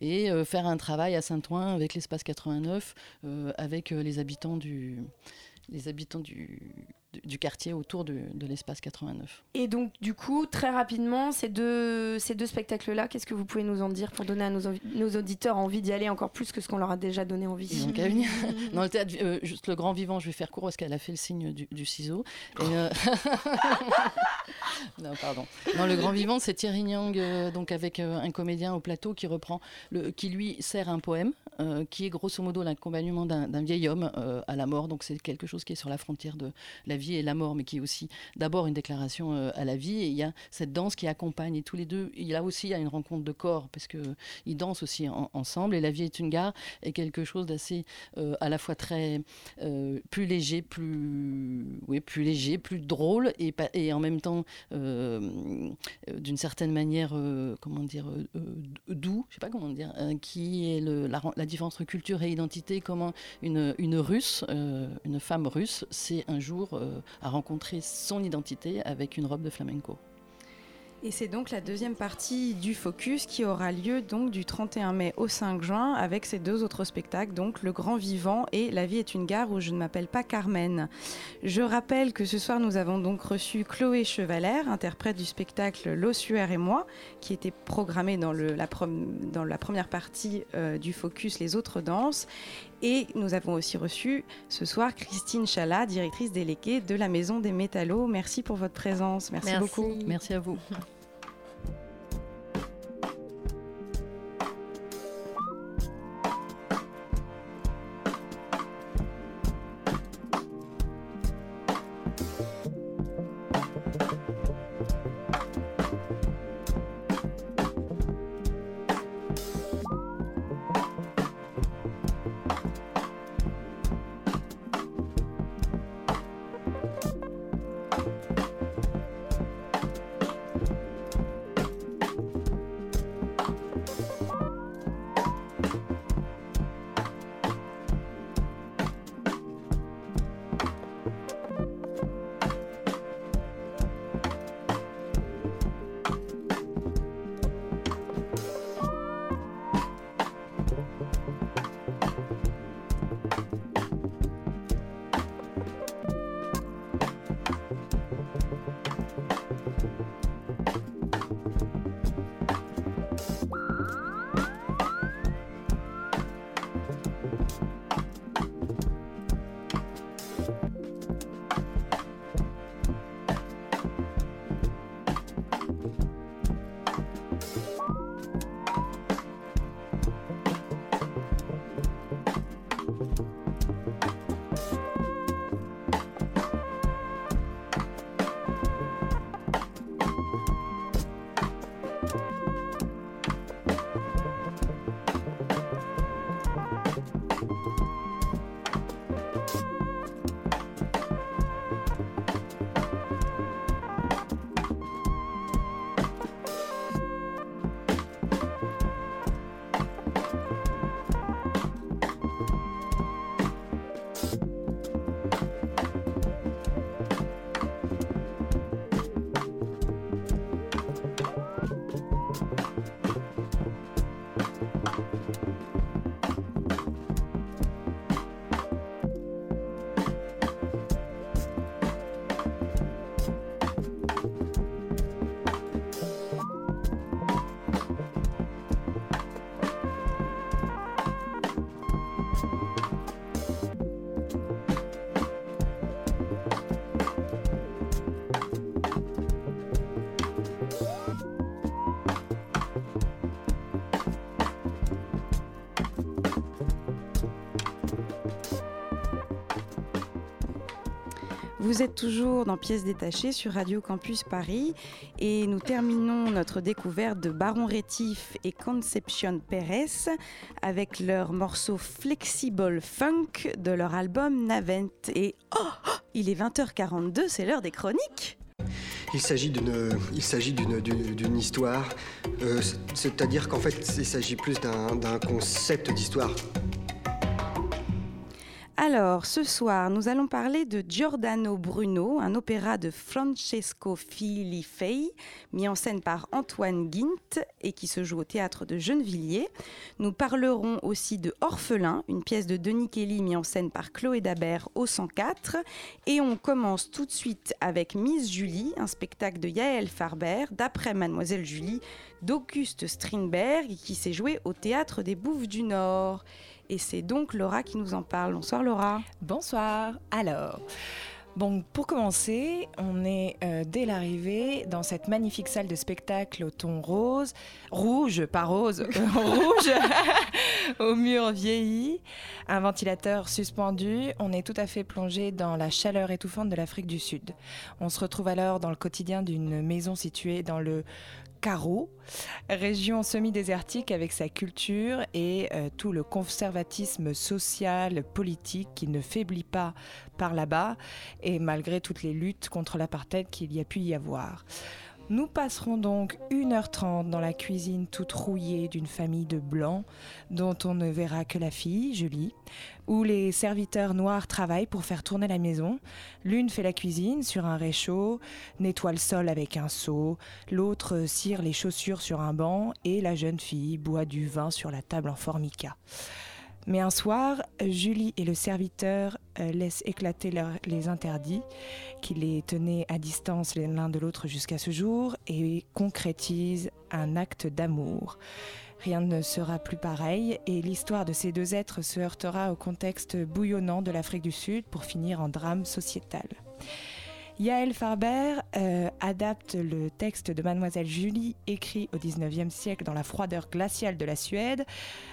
et euh, faire un travail à Saint-Ouen avec l'espace 89, euh, avec les habitants du les habitants du, du, quartier autour de, de l'espace 89. Et donc, du coup, très rapidement, ces deux, ces deux spectacles-là, qu'est-ce que vous pouvez nous en dire pour donner à nos, auditeurs envie d'y aller encore plus que ce qu'on leur a déjà donné envie? Ils ont qu'à venir. (laughs) Dans le théâtre, euh, juste le grand vivant, je vais faire court parce qu'elle a fait le signe du, du ciseau. Et, euh, (laughs) (laughs) non, pardon. Dans le grand vivant, c'est Thierry Nyang, euh, donc avec euh, un comédien au plateau qui lui sert un poème, euh, qui est grosso modo l'accompagnement d'un vieil homme à la mort. Donc c'est quelque chose qui est sur la frontière de la vie et la mort, mais qui est aussi d'abord une déclaration à la vie. Et il y a cette danse qui accompagne. Et tous les deux, il a aussi il y a une rencontre de corps, parce qu'ils dansent aussi ensemble. Et la vie est une gare est quelque chose d'assez à la fois très plus léger, plus, léger, plus drôle et, et en même temps d'une certaine manière, comment dire, doux, je sais pas comment dire, qui est la, différence entre culture et identité, comment une, une russe, une femme russe, c'est un jour à rencontrer son identité avec une robe de flamenco. Et c'est donc la deuxième partie du Focus qui aura lieu donc du 31 mai au 5 juin avec ces deux autres spectacles, donc Le Grand Vivant et La vie est une gare où je ne m'appelle pas Carmen. Je rappelle que ce soir nous avons donc reçu Chloé Chevalère, interprète du spectacle L'Ossuaire et moi, qui était programmé dans, le, la, dans la, première partie euh, du Focus Les autres danses. Et nous avons aussi reçu ce soir Christine Chalat, directrice déléguée de la Maison des Métallos. Merci pour votre présence. Merci. beaucoup. Merci à vous. Vous êtes toujours dans Pièces détachées sur Radio Campus Paris et nous terminons notre découverte de Baron Rétif et Conception Pérez avec leur morceau Flexible Funk de leur album Navent. Et oh, il est 20h42, c'est l'heure des chroniques. Il s'agit d'une, histoire, euh, c'est-à-dire qu'en fait, il s'agit plus d'un concept d'histoire alors, ce soir, nous allons parler de Giordano Bruno, un opéra de Francesco Filifei, mis en scène par Antoine Guint et qui se joue au théâtre de Gennevilliers. Nous parlerons aussi de Orphelin, une pièce de Denis Kelly mis en scène par Chloé Dabert au 104. Et on commence tout de suite avec Miss Julie, un spectacle de Yael Farber, d'après Mademoiselle Julie, d'Auguste Strindberg, qui s'est joué au théâtre des Bouffes du Nord. Et c'est donc Laura qui nous en parle. Bonsoir Laura. Bonsoir. Alors. Bon, pour commencer, on est euh, dès l'arrivée dans cette magnifique salle de spectacle au ton rose, rouge, pas rose, (laughs) euh, rouge, (laughs) au mur vieilli, un ventilateur suspendu, on est tout à fait plongé dans la chaleur étouffante de l'Afrique du Sud. On se retrouve alors dans le quotidien d'une maison située dans le Carreau, région semi-désertique avec sa culture et euh, tout le conservatisme social, politique qui ne faiblit pas par là-bas et malgré toutes les luttes contre l'apartheid qu'il y a pu y avoir. Nous passerons donc 1h30 dans la cuisine toute rouillée d'une famille de blancs dont on ne verra que la fille, Julie, où les serviteurs noirs travaillent pour faire tourner la maison. L'une fait la cuisine sur un réchaud, nettoie le sol avec un seau, l'autre cire les chaussures sur un banc et la jeune fille boit du vin sur la table en formica. Mais un soir, Julie et le serviteur euh, laissent éclater les interdits qui les tenaient à distance l'un de l'autre jusqu'à ce jour et concrétisent un acte d'amour. Rien ne sera plus pareil et l'histoire de ces deux êtres se heurtera au contexte bouillonnant de l'Afrique du Sud pour finir en drame sociétal. Yael Farber euh, adapte le texte de Mademoiselle Julie, écrit au XIXe siècle dans la froideur glaciale de la Suède,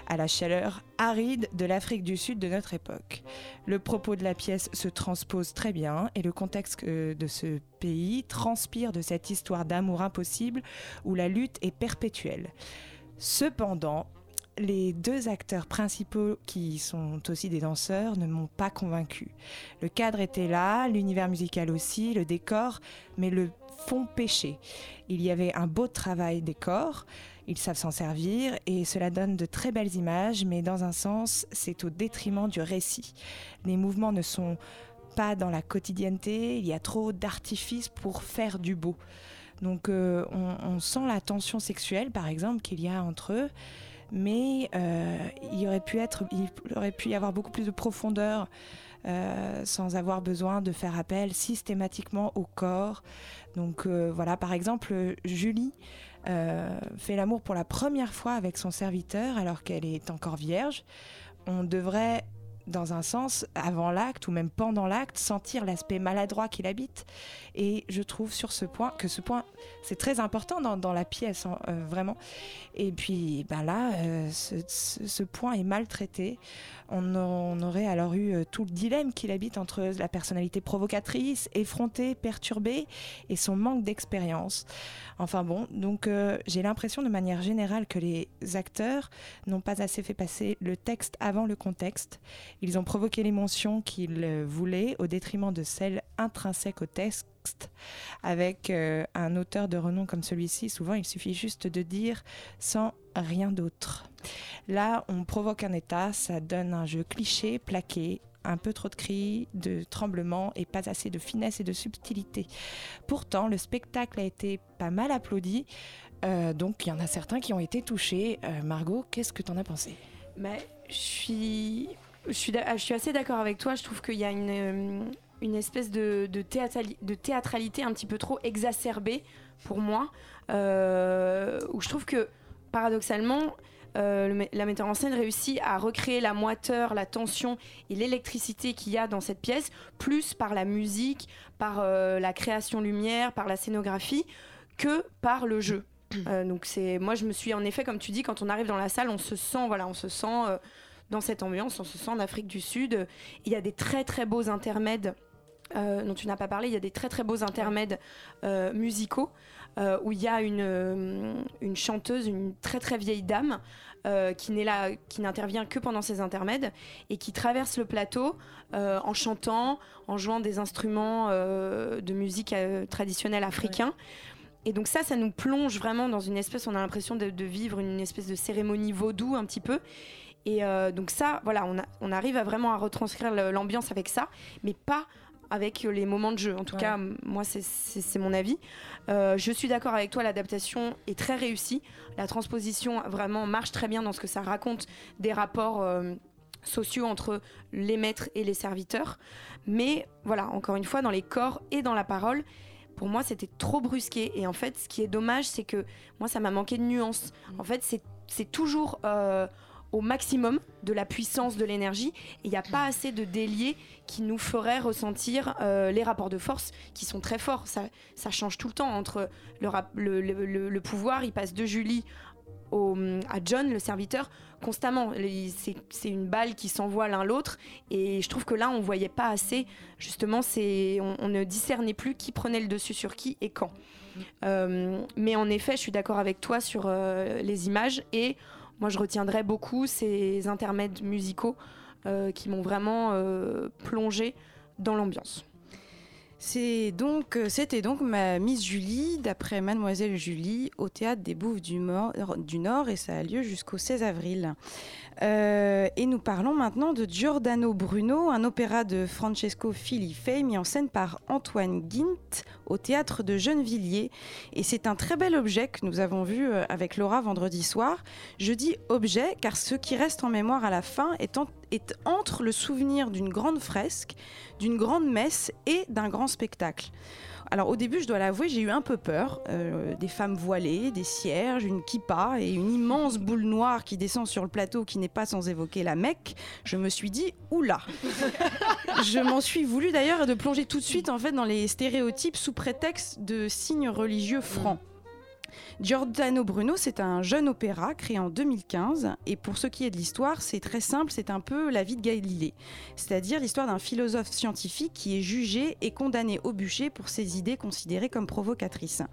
à la chaleur aride de l'Afrique du Sud de notre époque. Le propos de la pièce se transpose très bien et le contexte euh, de ce pays transpire de cette histoire d'amour impossible où la lutte est perpétuelle. Cependant, les deux acteurs principaux, qui sont aussi des danseurs, ne m'ont pas convaincu. Le cadre était là, l'univers musical aussi, le décor, mais le fond pêchait. Il y avait un beau travail décor, ils savent s'en servir et cela donne de très belles images, mais dans un sens, c'est au détriment du récit. Les mouvements ne sont pas dans la quotidienneté, il y a trop d'artifices pour faire du beau. Donc euh, on, sent la tension sexuelle, par exemple, qu'il y a entre eux mais euh, il, aurait pu être, il aurait pu y avoir beaucoup plus de profondeur euh, sans avoir besoin de faire appel systématiquement au corps. Donc euh, voilà, par exemple, Julie fait l'amour pour la première fois avec son serviteur alors qu'elle est encore vierge. On devrait dans un sens, avant l'acte ou même pendant l'acte, sentir l'aspect maladroit qu'il habite. Et je trouve sur ce point que ce point, c'est très important dans, la pièce, hein, euh, vraiment. Et puis ben là, euh, ce, point est maltraité. On, on aurait alors eu euh, tout le dilemme qu'il habite entre la personnalité provocatrice, effrontée, perturbée, et son manque d'expérience. Enfin bon, donc j'ai l'impression de manière générale que les acteurs n'ont pas assez fait passer le texte avant le contexte. Ils ont provoqué l'émotion qu'ils voulaient au détriment de celle intrinsèque au texte avec euh, un auteur de renom comme celui-ci, souvent il suffit juste de dire sans rien d'autre. Là, on provoque un état, ça donne un jeu cliché, plaqué, un peu trop de cris, de tremblements et pas assez de finesse et de subtilité. Pourtant, le spectacle a été pas mal applaudi, euh, donc il y en a certains qui ont été touchés. Euh, Margot, qu'est-ce que tu en as pensé? Mais je suis, je suis, je suis assez d'accord avec toi. Je trouve qu'il y a une, une espèce de, de, théâtralité un petit peu trop exacerbée pour moi, euh, où je trouve que paradoxalement, euh, la metteur en scène réussit à recréer la moiteur, la tension et l'électricité qu'il y a dans cette pièce, plus par la musique, par euh, la création lumière, par la scénographie, que par le jeu. (clears throat) donc c'est, moi je me suis en effet, comme tu dis, quand on arrive dans la salle, on se sent, voilà, on se sent dans cette ambiance, on se sent en Afrique du Sud. Il y a des très très beaux intermèdes euh, dont tu n'as pas parlé, il y a des très très beaux intermèdes euh, musicaux euh, où il y a une, une, chanteuse, une très très vieille dame qui qui n'intervient que pendant ces intermèdes et qui traverse le plateau en chantant, en jouant des instruments de musique traditionnelle africain. Et donc ça, ça nous plonge vraiment dans une espèce, on a l'impression de, vivre une espèce de cérémonie vaudou un petit peu. Et donc ça, voilà, on, on arrive à vraiment à retranscrire l'ambiance avec ça, mais pas avec les moments de jeu. En tout cas, moi, c'est mon avis. Euh, je suis d'accord avec toi, l'adaptation est très réussie. La transposition vraiment marche très bien dans ce que ça raconte des rapports euh, sociaux entre les maîtres et les serviteurs. Mais voilà, encore une fois, dans les corps et dans la parole, pour moi, c'était trop brusqué. Et en fait, ce qui est dommage, c'est que moi, ça m'a manqué de nuance. En fait, c'est toujours... Euh, au maximum de la puissance de l'énergie et il n'y a pas assez de déliés qui nous feraient ressentir euh, les rapports de force qui sont très forts. Ça, ça change tout le temps entre le, pouvoir, il passe de Julie à John, le serviteur, constamment. C'est une balle qui s'envoie l'un l'autre. Et je trouve que là, on voyait pas assez. Justement, on, on ne discernait plus qui prenait le dessus sur qui et quand. Euh, mais en effet, je suis d'accord avec toi sur euh, les images. Et moi, je retiendrai beaucoup ces intermèdes musicaux euh, qui m'ont vraiment plongé dans l'ambiance. C'est donc, euh, c'était donc ma Miss Julie, d'après Mademoiselle Julie, au théâtre des Bouffes du, Nord, et ça a lieu jusqu'au 16 avril. Euh, et nous parlons maintenant de Giordano Bruno, un opéra de Francesco Filifei mis en scène par Antoine Guint au théâtre de Gennevilliers. Et c'est un très bel objet que nous avons vu euh, avec Laura vendredi soir. Je dis objet car ce qui reste en mémoire à la fin est, est entre le souvenir d'une grande fresque, d'une grande messe et d'un grand spectacle. Alors au début, je dois l'avouer, j'ai eu un peu peur. Euh, des femmes voilées, des cierges, une kippa et une immense boule noire qui descend sur le plateau qui n'est pas sans évoquer la Mecque. Je me suis dit, oula (laughs) Je m'en suis voulu d'ailleurs de plonger tout de suite en fait dans les stéréotypes sous prétexte de signes religieux francs. Giordano Bruno, c'est un jeune opéra créé en 2015 et pour ce qui est de l'histoire, c'est très simple, c'est un peu la vie de Galilée, c'est-à-dire l'histoire d'un philosophe scientifique qui est jugé et condamné au bûcher pour ses idées considérées comme provocatrices.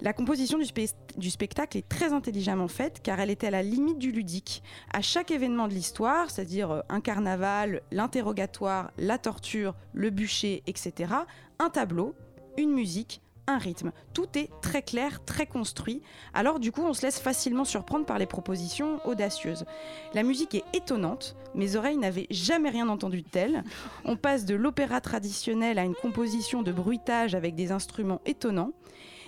La composition du, du, spectacle est très intelligemment faite car elle était à la limite du ludique. À chaque événement de l'histoire, c'est-à-dire euh, un carnaval, l'interrogatoire, la torture, le bûcher, etc., un tableau, une musique, un rythme. Tout est très clair, très construit. Alors du coup, on se laisse facilement surprendre par les propositions audacieuses. La musique est étonnante. Mes oreilles n'avaient jamais rien entendu de tel. On passe de l'opéra traditionnel à une composition de bruitage avec des instruments étonnants.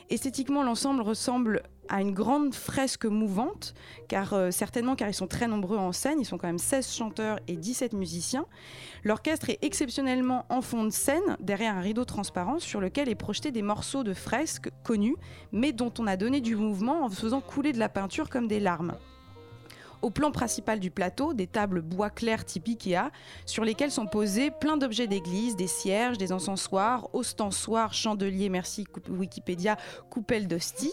Esthétiquement, l'ensemble ressemble à une grande fresque mouvante, car euh, certainement car ils sont très nombreux en scène, ils sont quand même 16 chanteurs et 17 musiciens. L'orchestre est exceptionnellement en fond de scène, derrière un rideau transparent sur lequel est projeté des morceaux de fresques connus, mais dont on a donné du mouvement en faisant couler de la peinture comme des larmes. Au plan principal du plateau, des tables bois clair type Ikea, sur lesquelles sont posés plein d'objets d'église, des cierges, des encensoirs, ostensoirs, chandeliers, merci Wikipédia, coupelles d'hostie.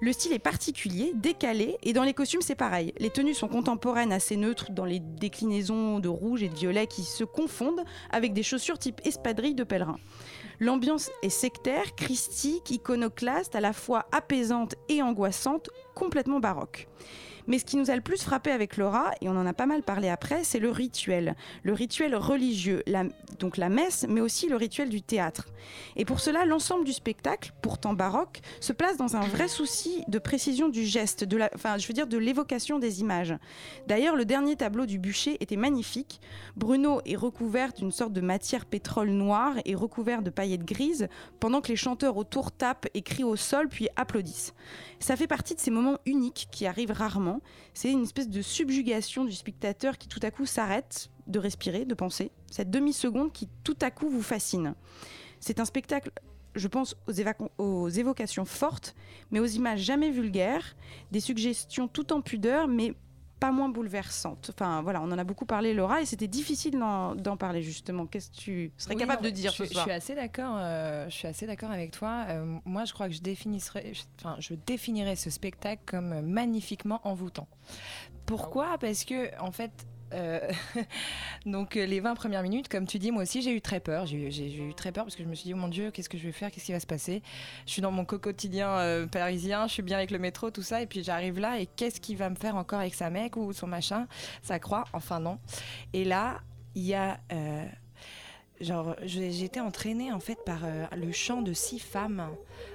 Le style est particulier, décalé, et dans les costumes c'est pareil. Les tenues sont contemporaines, assez neutres dans les déclinaisons de rouge et de violet qui se confondent avec des chaussures type espadrille de pèlerin. L'ambiance est sectaire, christique, iconoclaste, à la fois apaisante et angoissante, complètement baroque. Mais ce qui nous a le plus frappé avec Laura, et on en a pas mal parlé après, c'est le rituel. Le rituel religieux, donc la messe, mais aussi le rituel du théâtre. Et pour cela, l'ensemble du spectacle, pourtant baroque, se place dans un vrai souci de précision du geste, de la, enfin, je veux dire de l'évocation des images. D'ailleurs, le dernier tableau du bûcher était magnifique. Bruno est recouvert d'une sorte de matière pétrole noire et recouvert de paillettes grises, pendant que les chanteurs autour tapent et crient au sol puis applaudissent. Ça fait partie de ces moments uniques qui arrivent rarement. C'est une espèce de subjugation du spectateur qui tout à coup s'arrête de respirer, de penser. Cette demi-seconde qui tout à coup vous fascine. C'est un spectacle je pense aux, aux, évocations fortes, mais aux images jamais vulgaires, des suggestions tout en pudeur, mais pas moins bouleversante. Enfin voilà, on en a beaucoup parlé Laura et c'était difficile d'en parler justement. Qu'est-ce que tu serais capable de dire je, ce soir Je suis assez d'accord. Euh, je suis assez d'accord avec toi. Euh, moi, je crois que je définirais, enfin, je définirais ce spectacle comme magnifiquement envoûtant. Pourquoi? Parce que en fait, euh, (laughs) donc euh, les 20 premières minutes, comme tu dis, moi aussi j'ai eu très peur. J'ai eu très peur parce que je me suis dit, oh mon Dieu, qu'est-ce que je vais faire? Qu'est-ce qui va se passer? Je suis dans mon quotidien euh, parisien, je suis bien avec le métro, tout ça, et puis j'arrive là et qu'est-ce qu'il va me faire encore avec sa mec ou son machin? Ça croit, enfin non. Et là, il y a genre été entraînée en fait par le chant de six femmes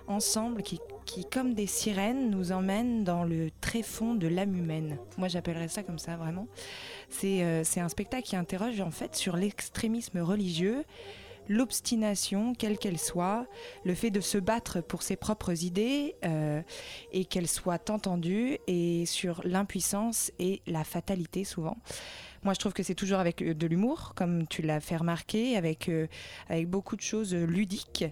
ensemble qui qui, comme des sirènes, nous emmènent dans le tréfonds de l'âme humaine. Moi, j'appellerais ça comme ça, vraiment. Euh, c'est un spectacle qui interroge en fait sur l'extrémisme religieux, l'obstination, quelle qu'elle soit, le fait de se battre pour ses propres idées euh, et qu'elles soient entendues, et sur l'impuissance et la fatalité souvent. Moi, je trouve que c'est toujours avec euh, de l'humour, comme tu l'as fait remarquer, avec, euh, beaucoup de choses euh, ludiques.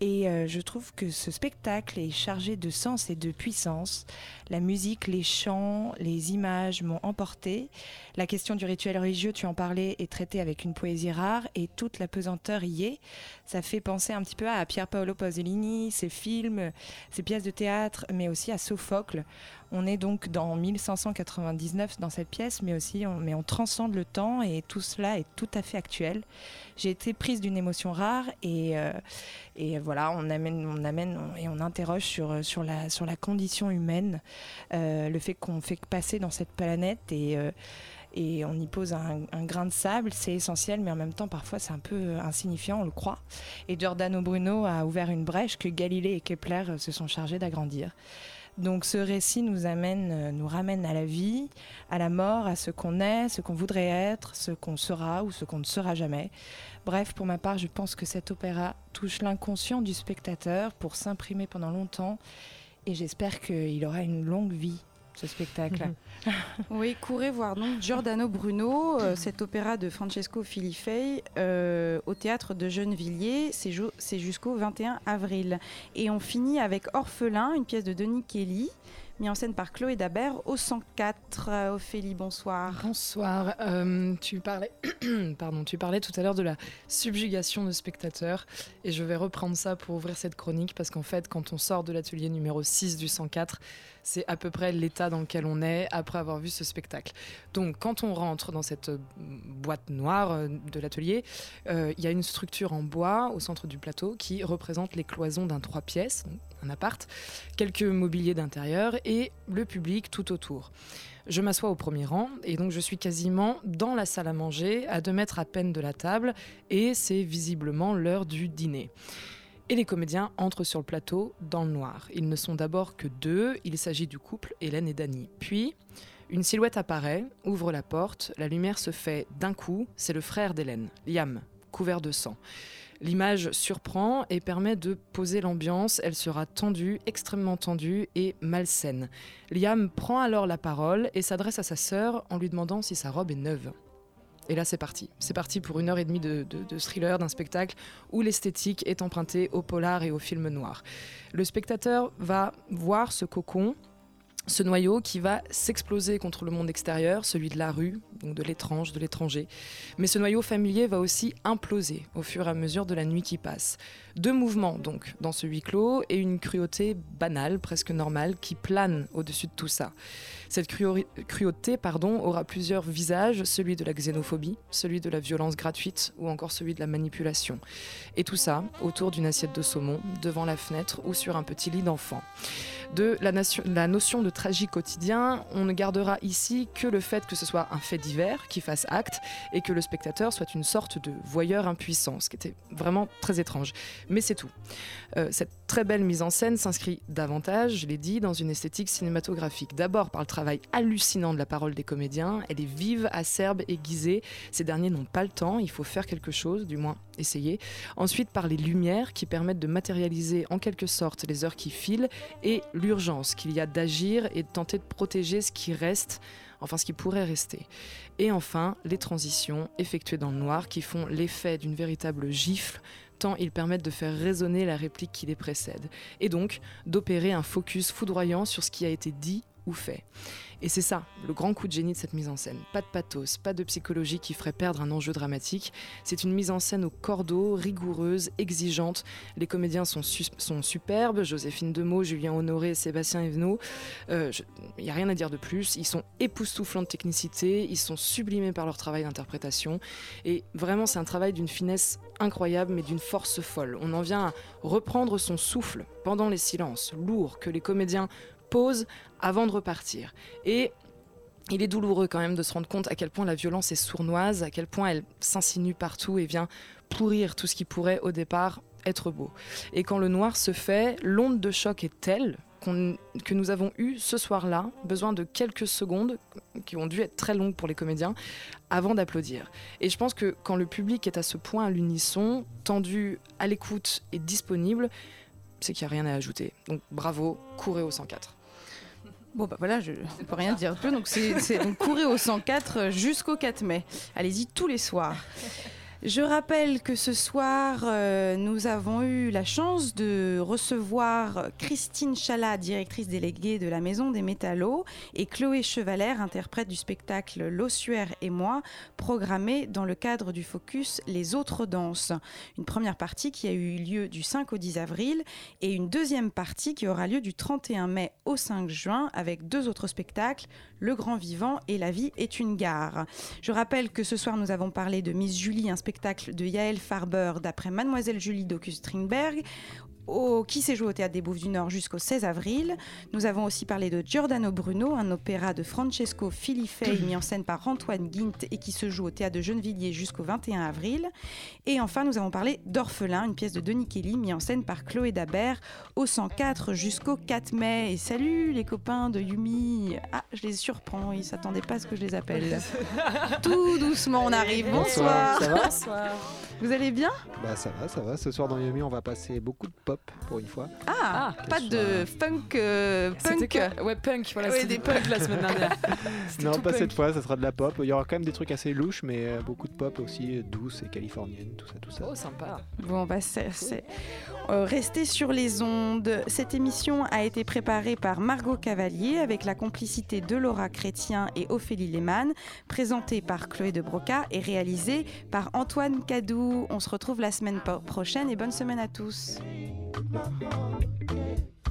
Et je trouve que ce spectacle est chargé de sens et de puissance. La musique, les chants, les images m'ont emporté. La question du rituel religieux, tu en parlais, est traitée avec une poésie rare et toute la pesanteur y est. Ça fait penser un petit peu à Pier Paolo Pasolini, ses films, ses pièces de théâtre, mais aussi à Sophocle. On est donc dans 1599 dans cette pièce, mais aussi on, mais on transcende le temps et tout cela est tout à fait actuel. J'ai été prise d'une émotion rare et, euh, et voilà, on amène, on amène et on interroge sur, sur, la, sur la condition humaine, euh, le fait qu'on fait passer dans cette planète et, euh, et on y pose un, grain de sable, c'est essentiel, mais en même temps parfois c'est un peu insignifiant, on le croit. Et Giordano Bruno a ouvert une brèche que Galilée et Kepler euh, se sont chargés d'agrandir. Donc ce récit nous amène, euh, nous ramène à la vie, à la mort, à ce qu'on est, ce qu'on voudrait être, ce qu'on sera ou ce qu'on ne sera jamais. Bref, pour ma part, je pense que cet opéra touche l'inconscient du spectateur pour s'imprimer pendant longtemps et j'espère qu'il aura une longue vie, ce spectacle. (laughs) (laughs) Oui, courez voir donc Giordano Bruno, euh, cet opéra de Francesco Filifei euh, au théâtre de Gennevilliers. C'est ju- c'est jusqu'au 21 avril. Et on finit avec Orphelin, une pièce de Denis Kelly, mise en scène par Chloé Dabert au 104. Euh, Ophélie, bonsoir. Bonsoir. Euh, tu parlais, (coughs) pardon, tu parlais tout à l'heure de la subjugation de spectateurs et je vais reprendre ça pour ouvrir cette chronique parce qu'en fait, quand on sort de l'atelier numéro 6 du 104, c'est à peu près l'état dans lequel on est après avoir vu ce spectacle. Donc, quand on rentre dans cette boîte noire euh, de l'atelier, euh, il y a une structure en bois au centre du plateau qui représente les cloisons d'un trois pièces, un appart, quelques mobiliers d'intérieur et le public tout autour. Je m'assois au premier rang et donc je suis quasiment dans la salle à manger, à deux mètres à peine de la table, et c'est visiblement l'heure du dîner. Et les comédiens entrent sur le plateau dans le noir. Ils ne sont d'abord que deux, il s'agit du couple Hélène et Dany. Puis, une silhouette apparaît, ouvre la porte, la lumière se fait d'un coup, c'est le frère d'Hélène, Liam, couvert de sang. L'image surprend et permet de poser l'ambiance. Elle sera tendue, extrêmement tendue et malsaine. Liam prend alors la parole et s'adresse à sa sœur en lui demandant si sa robe est neuve. Et là, c'est parti. C'est parti pour une heure et demie de, thriller, d'un spectacle où l'esthétique est empruntée au polar et au film noir. Le spectateur va voir ce cocon, ce noyau qui va s'exploser contre le monde extérieur, celui de la rue, donc de l'étrange, de l'étranger. Mais ce noyau familier va aussi imploser au fur et à mesure de la nuit qui passe. Deux mouvements donc dans ce huis clos et une cruauté banale, presque normale, qui plane au-dessus de tout ça. Cette cruauté pardon, aura plusieurs visages, celui de la xénophobie, celui de la violence gratuite ou encore celui de la manipulation. Et tout ça autour d'une assiette de saumon, devant la fenêtre ou sur un petit lit d'enfant. De la notion de tragique quotidien, on ne gardera ici que le fait que ce soit un fait divers qui fasse acte et que le spectateur soit une sorte de voyeur impuissant, ce qui était vraiment très étrange. Mais c'est tout. Euh, cette très belle mise en scène s'inscrit davantage, je l'ai dit, dans une esthétique cinématographique. D'abord par le travail hallucinant de la parole des comédiens, elle est vive, acerbe, aiguisée. Ces derniers n'ont pas le temps, il faut faire quelque chose, du moins essayer. Ensuite par les lumières qui permettent de matérialiser en quelque sorte les heures qui filent et l'urgence qu'il y a d'agir et de tenter de protéger ce qui reste enfin ce qui pourrait rester. Et enfin, les transitions effectuées dans le noir qui font l'effet d'une véritable gifle tant ils permettent de faire résonner la réplique qui les précède, et donc d'opérer un focus foudroyant sur ce qui a été dit ou fait. Et c'est ça, le grand coup de génie de cette mise en scène. Pas de pathos, pas de psychologie qui ferait perdre un enjeu dramatique. C'est une mise en scène au cordeau, rigoureuse, exigeante. Les comédiens sont, sont superbes, Joséphine Demeaux, Julien Honoré, Sébastien Evenot. Il n'y a rien à dire de plus. Ils sont époustouflants de technicité, ils sont sublimés par leur travail d'interprétation. Et vraiment, c'est un travail d'une finesse incroyable, mais d'une force folle. On en vient à reprendre son souffle pendant les silences lourds que les comédiens posent avant de repartir. Et il est douloureux quand même de se rendre compte à quel point la violence est sournoise, à quel point elle s'insinue partout et vient pourrir tout ce qui pourrait au départ être beau. Et quand le noir se fait, l'onde de choc est telle que nous avons eu ce soir-là besoin de quelques secondes, qui ont dû être très longues pour les comédiens, avant d'applaudir. Et je pense que quand le public est à ce point à l'unisson, tendu, à l'écoute et disponible, c'est qu'il n'y a rien à ajouter. Donc bravo, courez au 104. Bon, bah voilà, je ne peux rien dire plus. Donc, c'est, on courait au 104 jusqu'au 4 mai. Allez-y tous les soirs. Je rappelle que ce soir, euh, nous avons eu la chance de recevoir Christine Chalat, directrice déléguée de la Maison des Métallos, et Chloé Chevalère, interprète du spectacle L'Ossuaire et moi, programmé dans le cadre du focus Les autres danses. Une première partie qui a eu lieu du 5 au 10 avril et une deuxième partie qui aura lieu du 31 mai au 5 juin avec deux autres spectacles, Le Grand Vivant et La vie est une gare. Je rappelle que ce soir, nous avons parlé de Miss Julie, un spectacle de Yael Farber d'après Mademoiselle Julie d'August Strindberg au, qui s'est joué au Théâtre des Bouffes du Nord jusqu'au 16 avril. Nous avons aussi parlé de Giordano Bruno, un opéra de Francesco Filifei (clears throat) mis en scène par Antoine Guint et qui se joue au Théâtre de Gennevilliers jusqu'au 21 avril. Et enfin, nous avons parlé d'Orphelin, une pièce de Denis Kelly mis en scène par Chloé Dabert au 104 jusqu'au 4 mai. Et salut les copains de Yumi. Ah, je les surprends, ils ne s'attendaient pas à ce que je les appelle. (laughs) Tout doucement, on arrive. Bonsoir. Bonsoir. Ça va Vous allez bien? Bah ça va, ça va. Ce soir dans Yumi, on va passer beaucoup de pop pour une fois. Ah, pas de funk. euh, punk. Ouais, punk, voilà. Ouais, des punk la semaine dernière. (laughs) Non, pas punk. cette fois, ça sera de la pop. Il y aura quand même des trucs assez louches, mais euh, beaucoup de pop aussi, euh, douce et californienne, tout ça, tout ça. Oh, sympa. Bon, bah, c'est, Euh, restez sur les ondes. Cette émission a été préparée par Margot Cavalier avec la complicité de Laura Chrétien et Ophélie Lehmann, présentée par Chloé de Broca et réalisée par Antoine Cadou. On se retrouve la semaine prochaine et bonne semaine à tous. My heart.